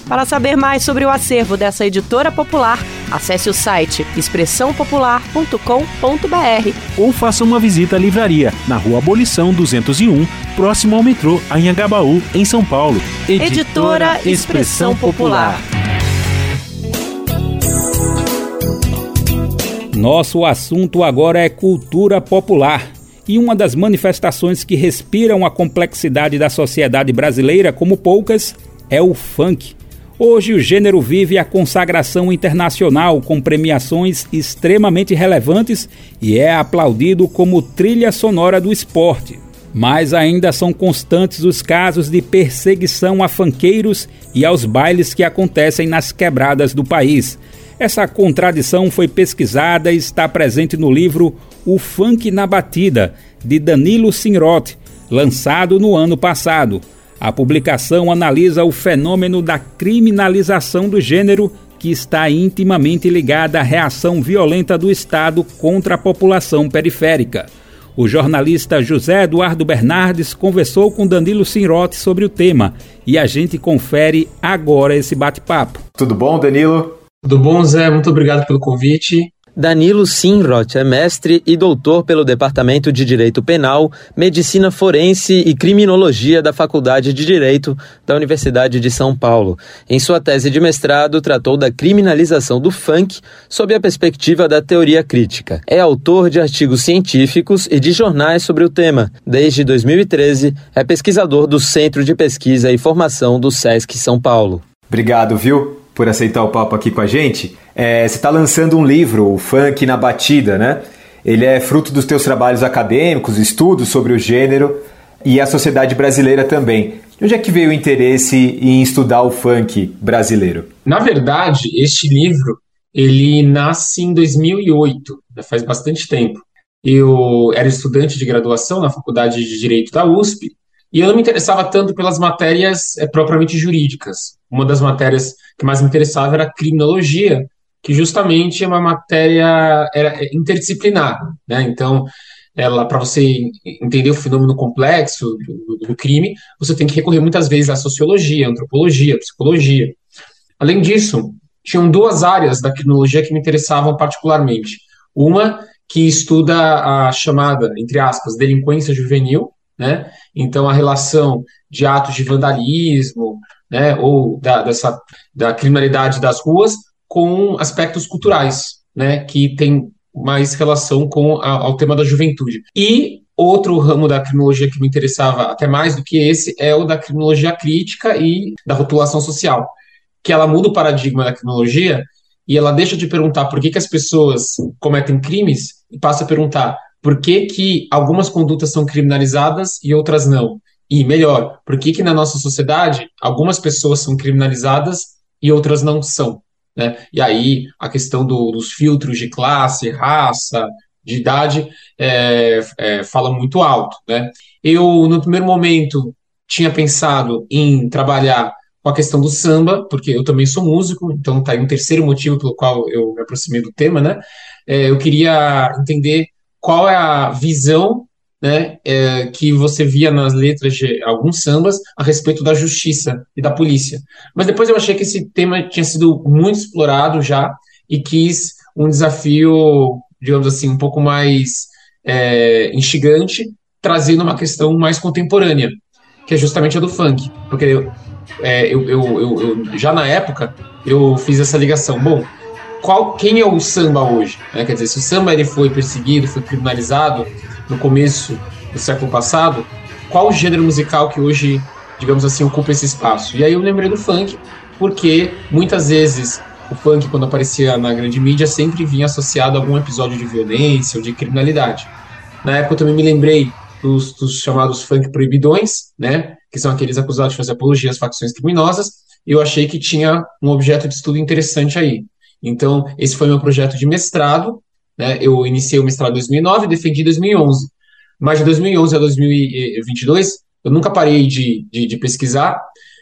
Para saber mais sobre o acervo dessa editora popular, acesse o site expressãopopular.com.br ou faça uma visita à livraria na Rua Abolição 201, próximo ao metrô Anhangabaú, em São Paulo. Editora Expressão Popular. Nosso assunto agora é cultura popular. E uma das manifestações que respiram a complexidade da sociedade brasileira como poucas é o funk. Hoje o gênero vive a consagração internacional com premiações extremamente relevantes e é aplaudido como trilha sonora do esporte. Mas ainda são constantes os casos de perseguição a fanqueiros e aos bailes que acontecem nas quebradas do país. Essa contradição foi pesquisada e está presente no livro O Funk na Batida, de Danilo Sinroth, lançado no ano passado. A publicação analisa o fenômeno da criminalização do gênero, que está intimamente ligada à reação violenta do Estado contra a população periférica. O jornalista José Eduardo Bernardes conversou com Danilo Sinrotti sobre o tema e a gente confere agora esse bate-papo. Tudo bom, Danilo? Tudo bom, Zé? Muito obrigado pelo convite. Danilo Sinroth é mestre e doutor pelo Departamento de Direito Penal, Medicina Forense e Criminologia da Faculdade de Direito da Universidade de São Paulo. Em sua tese de mestrado, tratou da criminalização do funk sob a perspectiva da teoria crítica. É autor de artigos científicos e de jornais sobre o tema. Desde 2013, é pesquisador do Centro de Pesquisa e Formação do SESC São Paulo. Obrigado, viu? Por aceitar o papo aqui com a gente. É, você está lançando um livro, o Funk na Batida, né? Ele é fruto dos teus trabalhos acadêmicos, estudos sobre o gênero e a sociedade brasileira também. De onde é que veio o interesse em estudar o funk brasileiro? Na verdade, este livro ele nasce em 2008, né? faz bastante tempo. Eu era estudante de graduação na Faculdade de Direito da USP e eu não me interessava tanto pelas matérias é, propriamente jurídicas. Uma das matérias que mais me interessava era criminologia, que justamente é uma matéria era é, interdisciplinar, né? Então, ela para você entender o fenômeno complexo do, do, crime, você tem que recorrer muitas vezes à sociologia, antropologia, psicologia. Além disso, tinham duas áreas da criminologia que me interessavam particularmente. Uma que estuda a chamada, entre aspas, delinquência juvenil, né? Então, a relação de atos de vandalismo, né, ou da, dessa, da criminalidade das ruas com aspectos culturais, né, que tem mais relação com a, ao tema da juventude. E outro ramo da criminologia que me interessava até mais do que esse é o da criminologia crítica e da rotulação social, que ela muda o paradigma da criminologia e ela deixa de perguntar por que, que as pessoas cometem crimes e passa a perguntar por que, que algumas condutas são criminalizadas e outras não? E melhor, por que, que na nossa sociedade algumas pessoas são criminalizadas e outras não são? Né? E aí a questão do, dos filtros de classe, raça, de idade é, é, fala muito alto. Né? Eu, no primeiro momento, tinha pensado em trabalhar com a questão do samba, porque eu também sou músico, então tá aí um terceiro motivo pelo qual eu me aproximei do tema, né? É, eu queria entender qual é a visão né, é, que você via nas letras de alguns sambas a respeito da justiça e da polícia. Mas depois eu achei que esse tema tinha sido muito explorado já e quis um desafio, digamos assim, um pouco mais é, instigante, trazendo uma questão mais contemporânea, que é justamente a do funk. Porque é, eu, eu, eu, eu, já na época eu fiz essa ligação. Bom, qual, quem é o samba hoje? Né? Quer dizer, se o samba ele foi perseguido, foi criminalizado no começo do século passado, qual o gênero musical que hoje, digamos assim, ocupa esse espaço? E aí eu lembrei do funk, porque muitas vezes o funk, quando aparecia na grande mídia, sempre vinha associado a algum episódio de violência ou de criminalidade. Na época eu também me lembrei dos, dos chamados funk proibidões, né, que são aqueles acusados de fazer apologia às facções criminosas, e eu achei que tinha um objeto de estudo interessante aí. Então, esse foi meu projeto de mestrado. Né? Eu iniciei o mestrado em 2009 e defendi em 2011. Mas de 2011 a 2022, eu nunca parei de, de, de pesquisar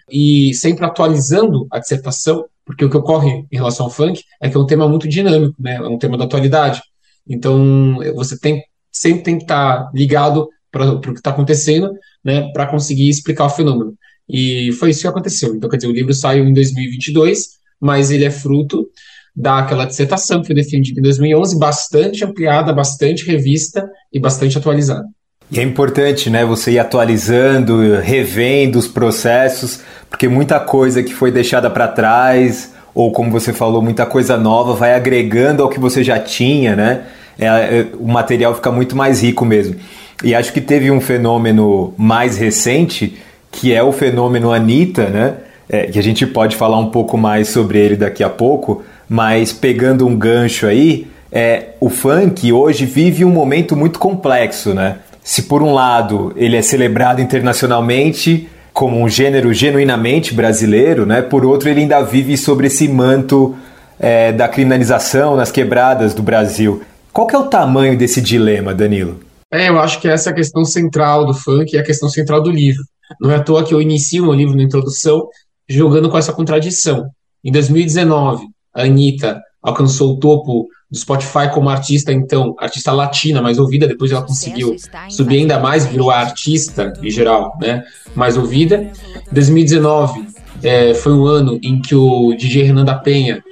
e sempre atualizando a dissertação, porque o que ocorre em relação ao funk é que é um tema muito dinâmico, né? é um tema da atualidade. Então, você tem, sempre tem que estar ligado para o que está acontecendo, né, para conseguir explicar o fenômeno. E foi isso que aconteceu. Então, quer dizer, o livro saiu em 2022, mas ele é fruto daquela dissertação que foi defendida em 2011, bastante ampliada, bastante revista e bastante atualizada. E é importante, né, você ir atualizando, revendo os processos, porque muita coisa que foi deixada para trás ou como você falou, muita coisa nova, vai agregando ao que você já tinha, né? É, é, o material fica muito mais rico mesmo. E acho que teve um fenômeno mais recente, que é o fenômeno Anitta, né? É, que a gente pode falar um pouco mais sobre ele daqui a pouco, mas pegando um gancho aí, é, o funk hoje vive um momento muito complexo, né? Se por um lado ele é celebrado internacionalmente como um gênero genuinamente brasileiro, né? Por outro ele ainda vive sobre esse manto é, da criminalização nas quebradas do Brasil. Qual que é o tamanho desse dilema, Danilo? É, eu acho que essa é a questão central do funk e a questão central do livro. Não é à toa que eu inicio meu livro na introdução jogando com essa contradição. Em 2019, a Anitta alcançou o topo do Spotify como artista, então, artista latina mais ouvida, depois ela conseguiu subir ainda mais, virou a artista, em geral, né, mais ouvida. 2019 é, foi um ano em que o DJ Renan da Penha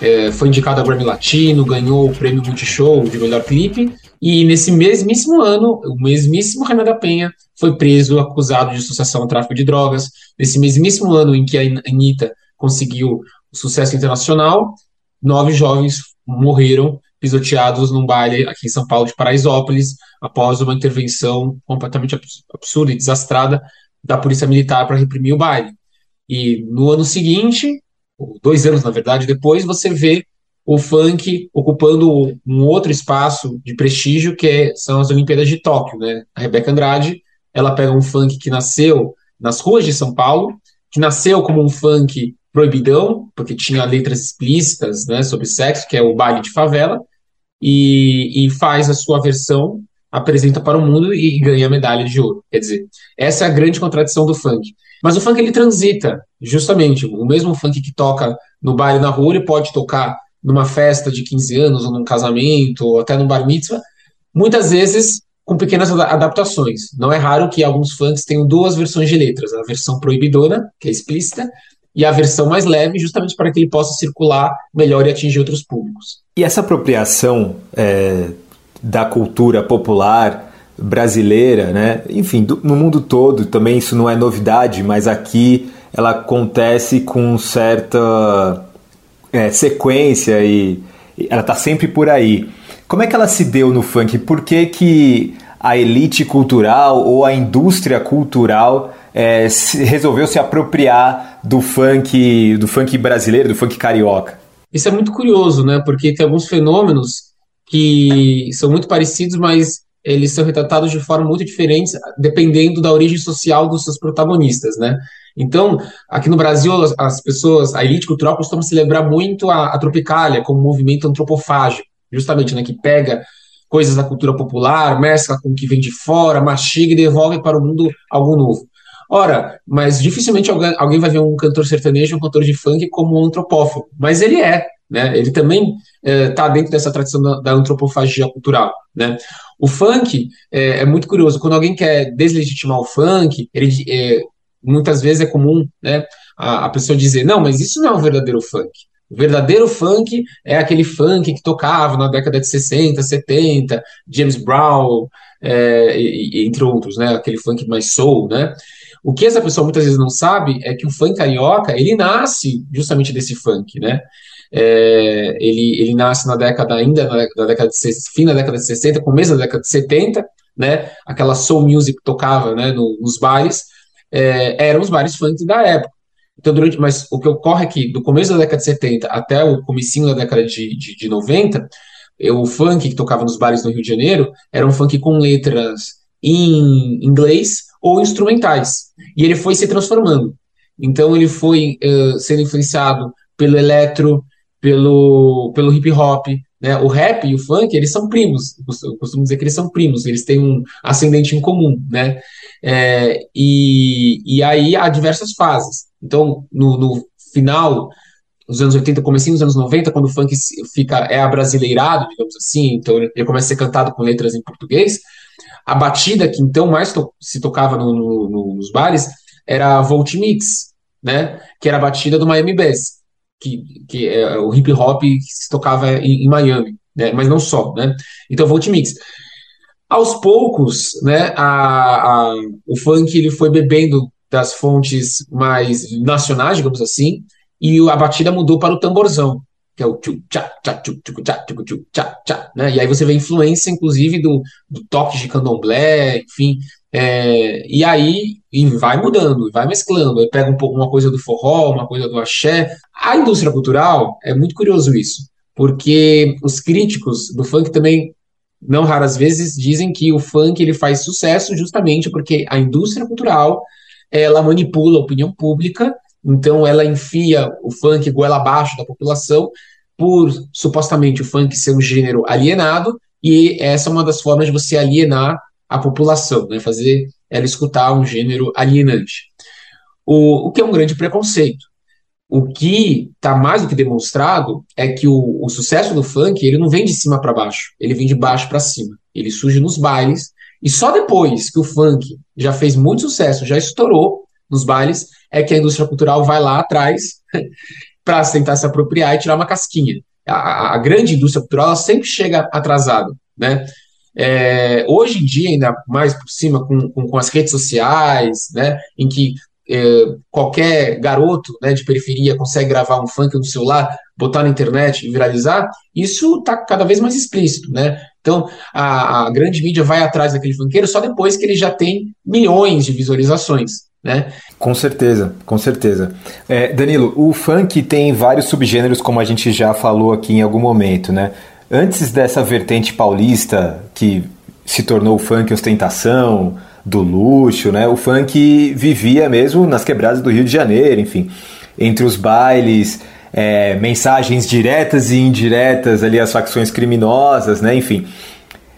é, foi indicado a Grammy Latino, ganhou o prêmio Multishow de melhor clipe, e nesse mesmíssimo ano, o mesmíssimo Renan da Penha foi preso, acusado de associação ao tráfico de drogas. Nesse mesmíssimo ano em que a Anitta conseguiu sucesso internacional, nove jovens morreram pisoteados num baile aqui em São Paulo de Paraisópolis, após uma intervenção completamente absurda e desastrada da Polícia Militar para reprimir o baile. E no ano seguinte, dois anos na verdade depois, você vê o funk ocupando um outro espaço de prestígio que é, são as Olimpíadas de Tóquio, né? A Rebeca Andrade, ela pega um funk que nasceu nas ruas de São Paulo, que nasceu como um funk proibidão, porque tinha letras explícitas, né, sobre sexo, que é o baile de favela, e, e faz a sua versão, apresenta para o mundo e ganha a medalha de ouro. Quer dizer, essa é a grande contradição do funk. Mas o funk ele transita, justamente, o mesmo funk que toca no baile na rua, ele pode tocar numa festa de 15 anos, ou num casamento, ou até num bar mitzvah, muitas vezes com pequenas adaptações. Não é raro que alguns funks tenham duas versões de letras, a versão proibidona, que é explícita, e a versão mais leve, justamente para que ele possa circular melhor e atingir outros públicos. E essa apropriação é, da cultura popular brasileira, né? enfim, do, no mundo todo, também isso não é novidade, mas aqui ela acontece com certa é, sequência e, e ela está sempre por aí. Como é que ela se deu no funk? Por que, que a elite cultural ou a indústria cultural é, se, resolveu se apropriar do funk, do funk brasileiro, do funk carioca? Isso é muito curioso, né? Porque tem alguns fenômenos que são muito parecidos, mas eles são retratados de forma muito diferente, dependendo da origem social dos seus protagonistas, né? Então, aqui no Brasil, as pessoas, a elite cultural costuma celebrar muito a, a Tropicália como um movimento antropofágico, justamente, né, que pega coisas da cultura popular, mescla com o que vem de fora, mastiga e devolve para o mundo algo novo. Ora, mas dificilmente alguém, alguém vai ver um cantor sertanejo, um cantor de funk como um antropófago, mas ele é, né? Ele também está é, dentro dessa tradição da, da, antropofagia cultural, né? O funk é, é, muito curioso. Quando alguém quer deslegitimar o funk, ele é, muitas vezes é comum, né? A, a pessoa dizer não, mas isso não é um verdadeiro funk. O verdadeiro funk é aquele funk que tocava na década de 60, 70, James Brown, entre outros, né? Aquele funk mais soul, né? O que essa pessoa muitas vezes não sabe é que o funk carioca, ele nasce justamente desse funk, né? É, ele, ele nasce na década ainda, na, década de, fim da década de 60, começo da década de 70, né? Aquela soul music que tocava né, no, nos bares, é, eram os bares funk da época. Então, durante, mas o que ocorre é que do começo da década de 70 até o comecinho da década de, de, de 90, o funk que tocava nos bares no Rio de Janeiro era um funk com letras em inglês ou instrumentais. E ele foi se transformando. Então ele foi uh, sendo influenciado pelo eletro, pelo, pelo hip hop, né? O rap e o funk, eles são primos. Eu costumo dizer que eles são primos, eles têm um ascendente em comum, né? É, e, e aí há diversas fases. Então, no, no final dos anos 80, comecinho dos anos 90, quando o funk fica é abrasileirado, digamos assim, então ele começa a ser cantado com letras em português, a batida que então mais to se tocava no, no, nos bares era a Volt Mix, né? Que era a batida do Miami Bass, que, que é o hip hop que se tocava em, em Miami, né? Mas não só, né? Então Volt Mix. Aos poucos, né, a, a, o funk ele foi bebendo das fontes mais nacionais, digamos assim, e a batida mudou para o tamborzão, que é o tchu tchá tchá tchu tchu tchá tchu tchu tchá tchá, né? E aí você vê influência, inclusive, do, do toque de candomblé, enfim, é, e aí e vai mudando, vai mesclando, aí pega um pouco uma coisa do forró, uma coisa do axé. A indústria cultural, é muito curioso isso, porque os críticos do funk também, não raras vezes, dizem que o funk ele faz sucesso justamente porque a indústria cultural ela manipula a opinião pública, então ela enfia o funk goela abaixo da população por supostamente o funk ser um gênero alienado, e essa é uma das formas de você alienar a população, né, fazer ela escutar um gênero alienante. O, o que é um grande preconceito. O que está mais do que demonstrado é que o, o, sucesso do funk ele não vem de cima para baixo, ele vem de baixo para cima. Ele surge nos bailes e só depois que o funk já fez muito sucesso, já estourou nos bailes, é que a indústria cultural vai lá atrás para tentar se apropriar e tirar uma casquinha. A, a grande indústria cultural sempre chega atrasada, né? É, hoje em dia, ainda mais por cima, com, com, com as redes sociais, né, em que é, qualquer garoto né, de periferia consegue gravar um funk no celular, botar na internet e viralizar, isso está cada vez mais explícito. Né? Então, a, a, grande mídia vai atrás daquele funkeiro só depois que ele já tem milhões de visualizações. Né? Com certeza, com certeza. É, Danilo, o funk tem vários subgêneros, como a gente já falou aqui em algum momento, né? Antes dessa vertente paulista que se tornou o funk ostentação, do luxo, né? O funk vivia mesmo nas quebradas do Rio de Janeiro, enfim, entre os bailes, é, mensagens diretas e indiretas ali as facções criminosas, né? Enfim,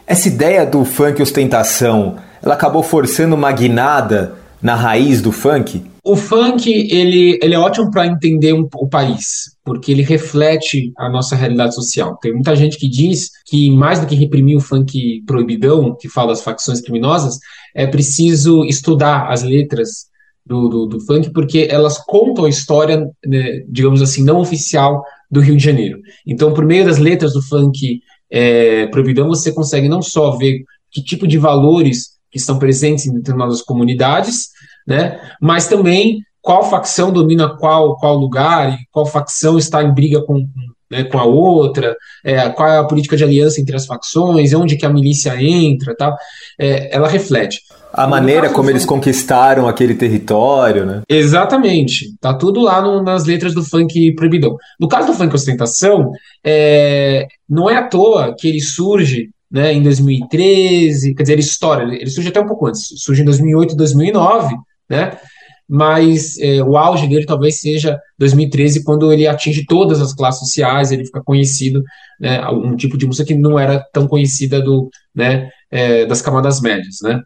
essa ideia do funk ostentação, ela acabou forçando uma guinada na raiz do funk? O funk ele, ele é ótimo para entender um, o país, porque ele reflete a nossa realidade social. Tem muita gente que diz que mais do que reprimir o funk proibidão, que fala das facções criminosas, é preciso estudar as letras do, do, do funk, porque elas contam a história, né, digamos assim, não oficial do Rio de Janeiro. Então, por meio das letras do funk é, proibidão, você consegue não só ver que tipo de valores que estão presentes em determinadas comunidades, né? Mas também qual facção domina qual, qual lugar e qual facção está em briga com, né, com a outra, é, qual é a política de aliança entre as facções, onde que a milícia entra, tal. É, ela reflete. A maneira como eles conquistaram aquele território, né? Exatamente. Tá tudo lá no, nas letras do funk proibidão. No caso do funk ostentação, é, não é à toa que ele surge né, em 2013, quer dizer, ele estoura, ele surge até um pouco antes, surge em 2008, 2009, né, mas é, o auge dele talvez seja 2013, quando ele atinge todas as classes sociais, ele fica conhecido, né, um tipo de música que não era tão conhecida do, né, é, das camadas médias, né.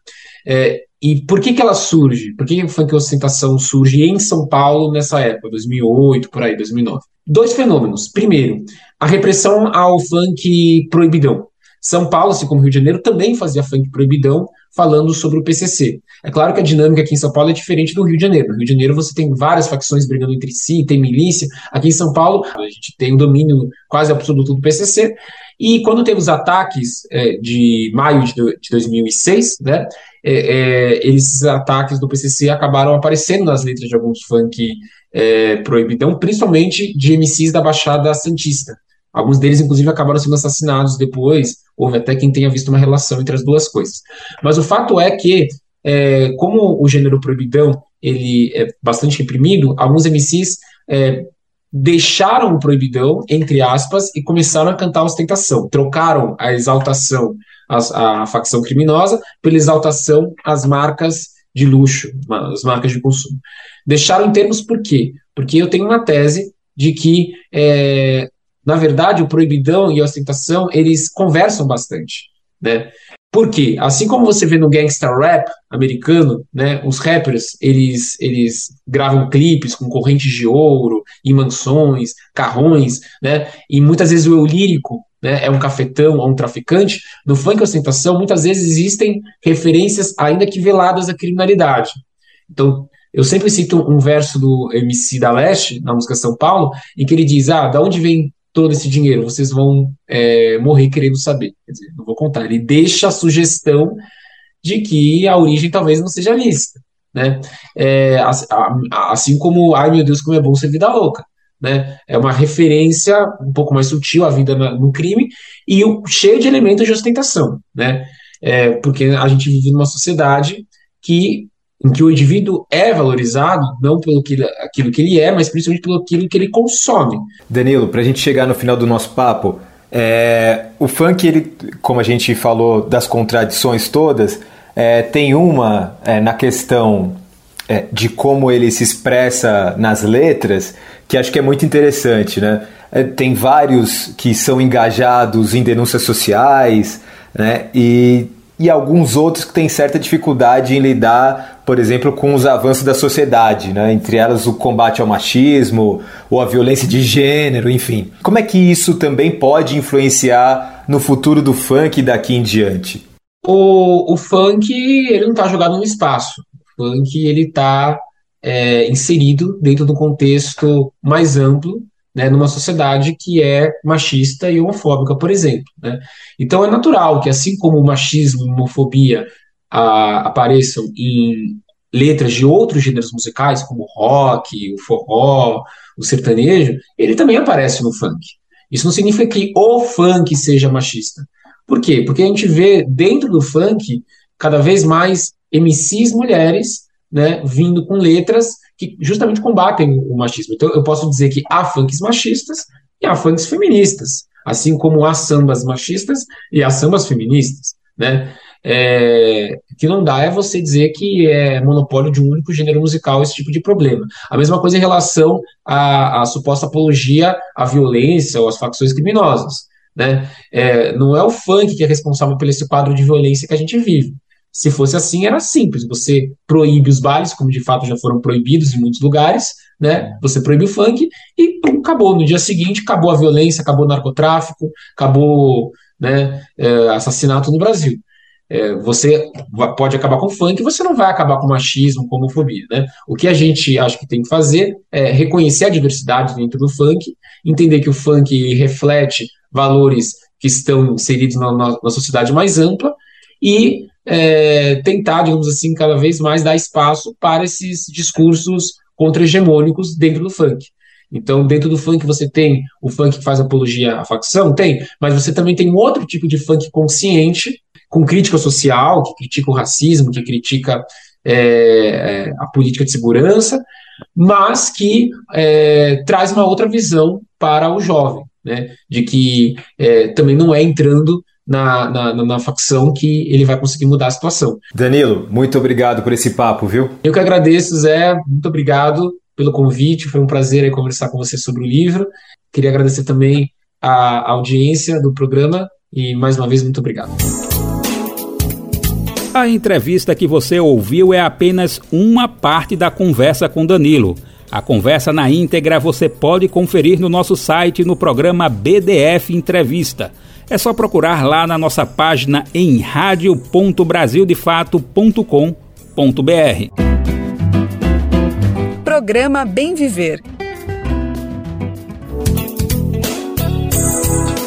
É, e por que que ela surge? Por que o funk ostentação surge em São Paulo nessa época, 2008, por aí, 2009? Dois fenômenos. Primeiro, a repressão ao funk proibidão. São Paulo, assim como Rio de Janeiro, também fazia funk proibidão, falando sobre o PCC. É claro que a dinâmica aqui em São Paulo é diferente do Rio de Janeiro. No Rio de Janeiro você tem várias facções brigando entre si, tem milícia. Aqui em São Paulo a gente tem o um domínio quase absoluto do PCC. E quando teve os ataques é, de maio de, de 2006, né, é, é, esses ataques do PCC acabaram aparecendo nas letras de alguns funk é, proibidão, principalmente de MCs da Baixada Santista. Alguns deles, inclusive, acabaram sendo assassinados depois. Houve até quem tenha visto uma relação entre as duas coisas. Mas o fato é que, é, como o gênero proibidão ele é bastante reprimido, alguns MCs é, deixaram o proibidão, entre aspas, e começaram a cantar a ostentação. Trocaram a exaltação à, facção criminosa pela exaltação às marcas de luxo, as marcas de consumo. Deixaram em termos por quê? Porque eu tenho uma tese de que é, na verdade, o proibidão e a ostentação, eles conversam bastante, né? Porque, assim como você vê no gangsta rap americano, né, os rappers, eles, eles gravam clipes com correntes de ouro, em mansões, carrões, né, e muitas vezes o eu lírico né, é um cafetão ou um traficante, no funk ostentação, muitas vezes existem referências, ainda que veladas, à criminalidade. Então, eu sempre cito um verso do MC da Leste, na música São Paulo, em que ele diz, ah, da onde vem todo esse dinheiro? Vocês vão é, morrer querendo saber. Quer dizer, não vou contar. Ele deixa a sugestão de que a origem talvez não seja lícita. Né? É, assim como, ai meu Deus, como é bom ser vida louca. né? É uma referência um pouco mais sutil à vida no crime e o, cheio de elementos de ostentação, né? É, porque a gente vive numa sociedade que em que o indivíduo é valorizado não pelo que, aquilo que ele é, mas principalmente pelo aquilo que ele consome. Danilo, para a gente chegar no final do nosso papo, é, o funk, ele, como a gente falou das contradições todas, é, tem uma é, na questão é, de como ele se expressa nas letras, que acho que é muito interessante, né? É, tem vários que são engajados em denúncias sociais, né? E, e alguns outros que têm certa dificuldade em lidar, por exemplo, com os avanços da sociedade, né? entre elas o combate ao machismo ou a violência de gênero, enfim. Como é que isso também pode influenciar no futuro do funk daqui em diante? O, o funk ele não está jogado no espaço funk ele está é, inserido dentro do contexto mais amplo, né, numa sociedade que é machista e homofóbica, por exemplo. Né? Então é natural que, assim como o machismo e homofobia a, apareçam em letras de outros gêneros musicais, como o rock, o forró, o sertanejo, ele também aparece no funk. Isso não significa que o funk seja machista. Por quê? Porque a gente vê dentro do funk cada vez mais MCs mulheres, né, vindo com letras que justamente combatem o machismo. Então, eu posso dizer que há funks machistas e há funks feministas, assim como há sambas machistas e há sambas feministas, né? É, que não dá é você dizer que é monopólio de um único gênero musical esse tipo de problema. A mesma coisa em relação à, à suposta apologia à violência ou às facções criminosas. Né? É, não é o funk que é responsável por esse quadro de violência que a gente vive. Se fosse assim, era simples. Você proíbe os bailes, como de fato já foram proibidos em muitos lugares, né? Você proíbe o funk e pum, acabou. No dia seguinte, acabou a violência, acabou o narcotráfico, acabou né, é, assassinato no Brasil. É, você pode acabar com o funk, você não vai acabar com machismo, com homofobia. Né? O que a gente acha que tem que fazer é reconhecer a diversidade dentro do funk, entender que o funk reflete valores que estão inseridos na, na, na sociedade mais ampla e é, tentar, digamos assim, cada vez mais dar espaço para esses discursos contra-hegemônicos dentro do funk. Então, dentro do funk você tem o funk que faz apologia à facção, tem, mas você também tem um outro tipo de funk consciente, com crítica social, que critica o racismo, que critica é, é a política de segurança, mas que é, traz uma outra visão para o jovem, né, de que é, também não é entrando na, na, na, facção que ele vai conseguir mudar a situação. Danilo, muito obrigado por esse papo, viu? Eu que agradeço, Zé. Muito obrigado pelo convite. Foi um prazer conversar com você sobre o livro. Queria agradecer também a audiência do programa e mais uma vez muito obrigado. A entrevista que você ouviu é apenas uma parte da conversa com Danilo. A conversa na íntegra você pode conferir no nosso site no programa BDF Entrevista. É só procurar lá na nossa página em radio.brasildefato.com.br. Programa Bem Viver.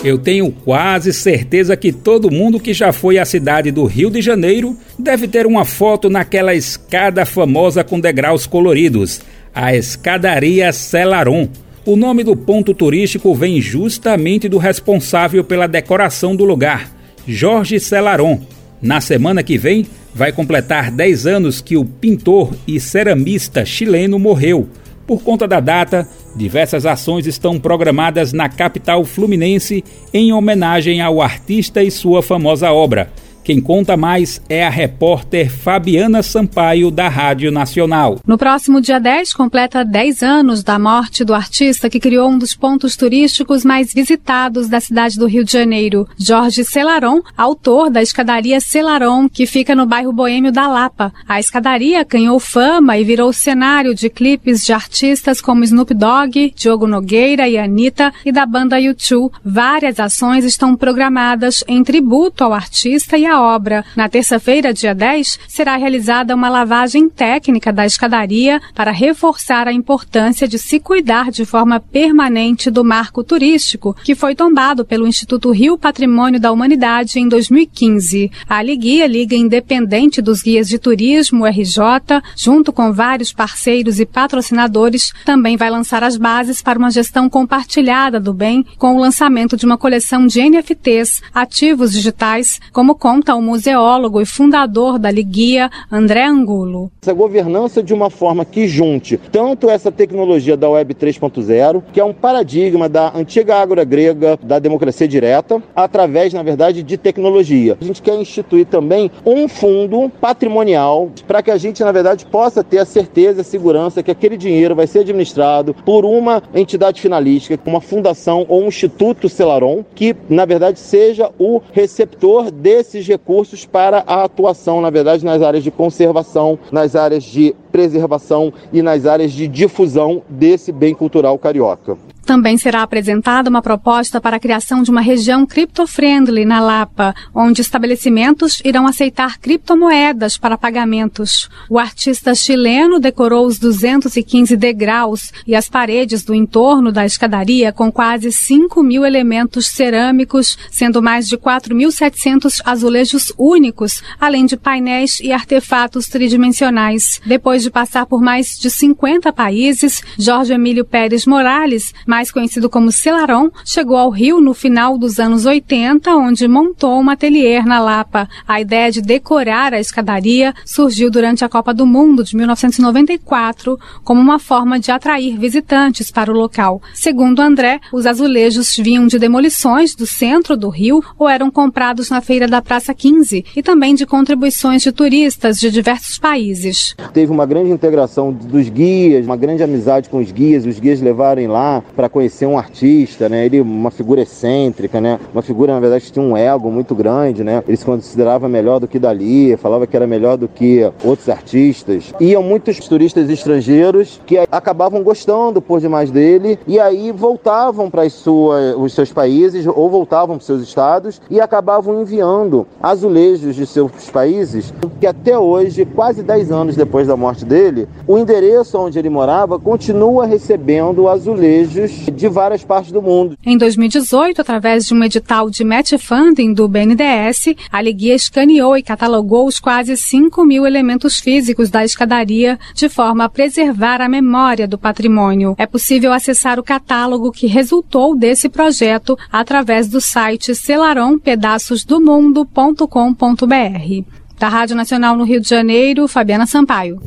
Eu tenho quase certeza que todo mundo que já foi à cidade do Rio de Janeiro deve ter uma foto naquela escada famosa com degraus coloridos, a Escadaria Celaron o nome do ponto turístico vem justamente do responsável pela decoração do lugar, Jorge Celaron. Na semana que vem, vai completar 10 anos que o pintor e ceramista chileno morreu. Por conta da data, diversas ações estão programadas na capital fluminense em homenagem ao artista e sua famosa obra. Quem conta mais é a repórter Fabiana Sampaio, da Rádio Nacional. No próximo dia 10, completa 10 anos da morte do artista que criou um dos pontos turísticos mais visitados da cidade do Rio de Janeiro, Jorge Celaron, autor da escadaria Celaron, que fica no bairro boêmio da Lapa. A escadaria ganhou fama e virou cenário de clipes de artistas como Snoop Dogg, Diogo Nogueira e Anitta e da banda U2. Várias ações estão programadas em tributo ao artista e a obra. Na terça-feira, dia 10, será realizada uma lavagem técnica da escadaria para reforçar a importância de se cuidar de forma permanente do marco turístico, que foi tombado pelo Instituto Rio Patrimônio da Humanidade em 2015. A Liguia, Liga Independente dos Guias de Turismo, RJ, junto com vários parceiros e patrocinadores, também vai lançar as bases para uma gestão compartilhada do bem com o lançamento de uma coleção de NFTs, ativos digitais, como conta o museólogo e fundador da Liguia, André Angulo. Essa governança de uma forma que junte tanto essa tecnologia da Web 3.0, que é um paradigma da antiga ágora grega da democracia direta, através, na verdade, de tecnologia. A gente quer instituir também um fundo patrimonial para que a gente, na verdade, possa ter a certeza a segurança que aquele dinheiro vai ser administrado por uma entidade finalística, uma fundação ou um instituto Celaron, que, na verdade, seja o receptor desses recursos para a atuação, na verdade, nas áreas de conservação, nas áreas de preservação e nas áreas de difusão desse bem cultural carioca. Também será apresentada uma proposta para a criação de uma região cripto-friendly na Lapa, onde estabelecimentos irão aceitar criptomoedas para pagamentos. O artista chileno decorou os 215 degraus e as paredes do entorno da escadaria com quase 5 mil elementos cerâmicos, sendo mais de 4.700 azulejos únicos, além de painéis e artefatos tridimensionais. Depois de passar por mais de 50 países, Jorge Emílio Pérez Morales, mais conhecido como Celaron, chegou ao Rio no final dos anos 80, onde montou um ateliê na Lapa. A ideia de decorar a escadaria surgiu durante a Copa do Mundo de 1994 como uma forma de atrair visitantes para o local. Segundo André, os azulejos vinham de demolições do centro do Rio ou eram comprados na feira da Praça 15 e também de contribuições de turistas de diversos países. Teve uma grande integração dos guias, uma grande amizade com os guias, os guias levarem lá para conhecer um artista, né? Ele uma figura excêntrica, né? Uma figura na verdade tinha um ego muito grande, né? Ele se considerava melhor do que Dali, falava que era melhor do que outros artistas. Iam muitos turistas estrangeiros que acabavam gostando por demais dele e aí voltavam para os seus países ou voltavam para seus estados e acabavam enviando azulejos de seus países que até hoje, quase 10 anos depois da morte dele, o endereço onde ele morava continua recebendo azulejos de várias partes do mundo. Em 2018, através de um edital de match funding do BNDES, a Liguia escaneou e catalogou os quase 5 mil elementos físicos da escadaria de forma a preservar a memória do patrimônio. É possível acessar o catálogo que resultou desse projeto através do site celarompedaçosdomundo.com.br. Da Rádio Nacional no Rio de Janeiro, Fabiana Sampaio.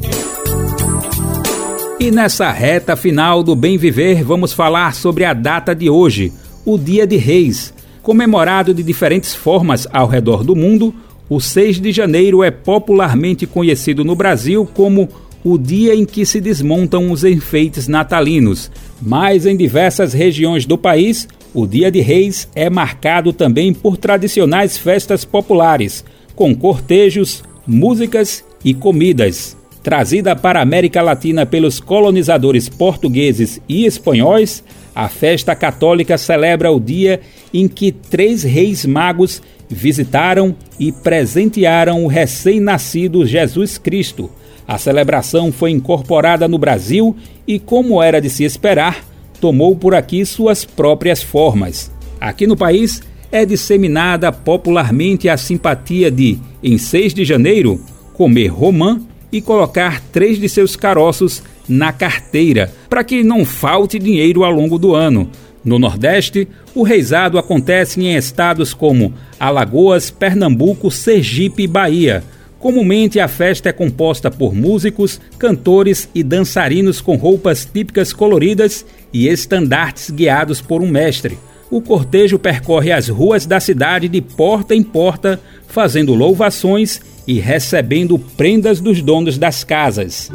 E nessa reta final do Bem Viver, vamos falar sobre a data de hoje, o Dia de Reis. Comemorado de diferentes formas ao redor do mundo, o 6 de janeiro é popularmente conhecido no Brasil como o dia em que se desmontam os enfeites natalinos. Mas em diversas regiões do país, o Dia de Reis é marcado também por tradicionais festas populares, com cortejos, músicas e comidas. Trazida para a América Latina pelos colonizadores portugueses e espanhóis, a festa católica celebra o dia em que três reis magos visitaram e presentearam o recém-nascido Jesus Cristo. A celebração foi incorporada no Brasil e, como era de se esperar, tomou por aqui suas próprias formas. Aqui no país é disseminada popularmente a simpatia de, em 6 de janeiro, comer romã e colocar três de seus caroços na carteira, para que não falte dinheiro ao longo do ano. No Nordeste, o reizado acontece em estados como Alagoas, Pernambuco, Sergipe e Bahia. Comumente a festa é composta por músicos, cantores e dançarinos com roupas típicas coloridas e estandartes guiados por um mestre. O cortejo percorre as ruas da cidade de porta em porta, fazendo louvações e recebendo prendas dos donos das casas.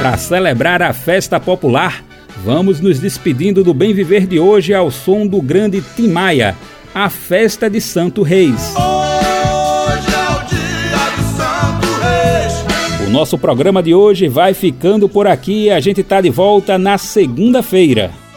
Para celebrar a festa popular, vamos nos despedindo do bem viver de hoje ao som do grande Tim Maia, a festa de Santo Reis. Hoje é o dia de Santo Reis. O nosso programa de hoje vai ficando por aqui e a gente está de volta na segunda-feira.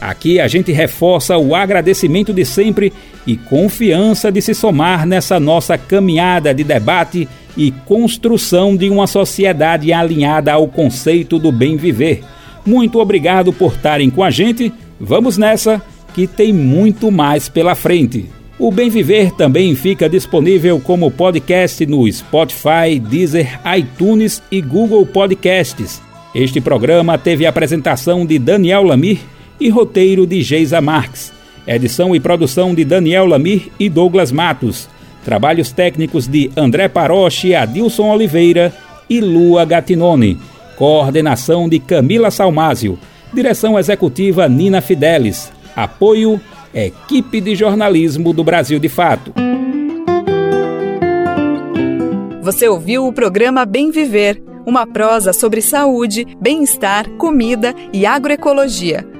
Aqui a gente reforça o agradecimento de sempre e confiança de se somar nessa nossa caminhada de debate e construção de uma sociedade alinhada ao conceito do bem viver. Muito obrigado por estarem com a gente. Vamos nessa, que tem muito mais pela frente. O Bem Viver também fica disponível como podcast no Spotify, Deezer, iTunes e Google Podcasts. Este programa teve a apresentação de Daniel Lamir e roteiro de Geisa Marques. Edição e produção de Daniel Lamir e Douglas Matos. Trabalhos técnicos de André Paroche, Adilson Oliveira e Lua Gatinone. Coordenação de Camila Salmásio. Direção executiva Nina Fidelis. Apoio Equipe de Jornalismo do Brasil de Fato. Você ouviu o programa Bem Viver, uma prosa sobre saúde, bem-estar, comida e agroecologia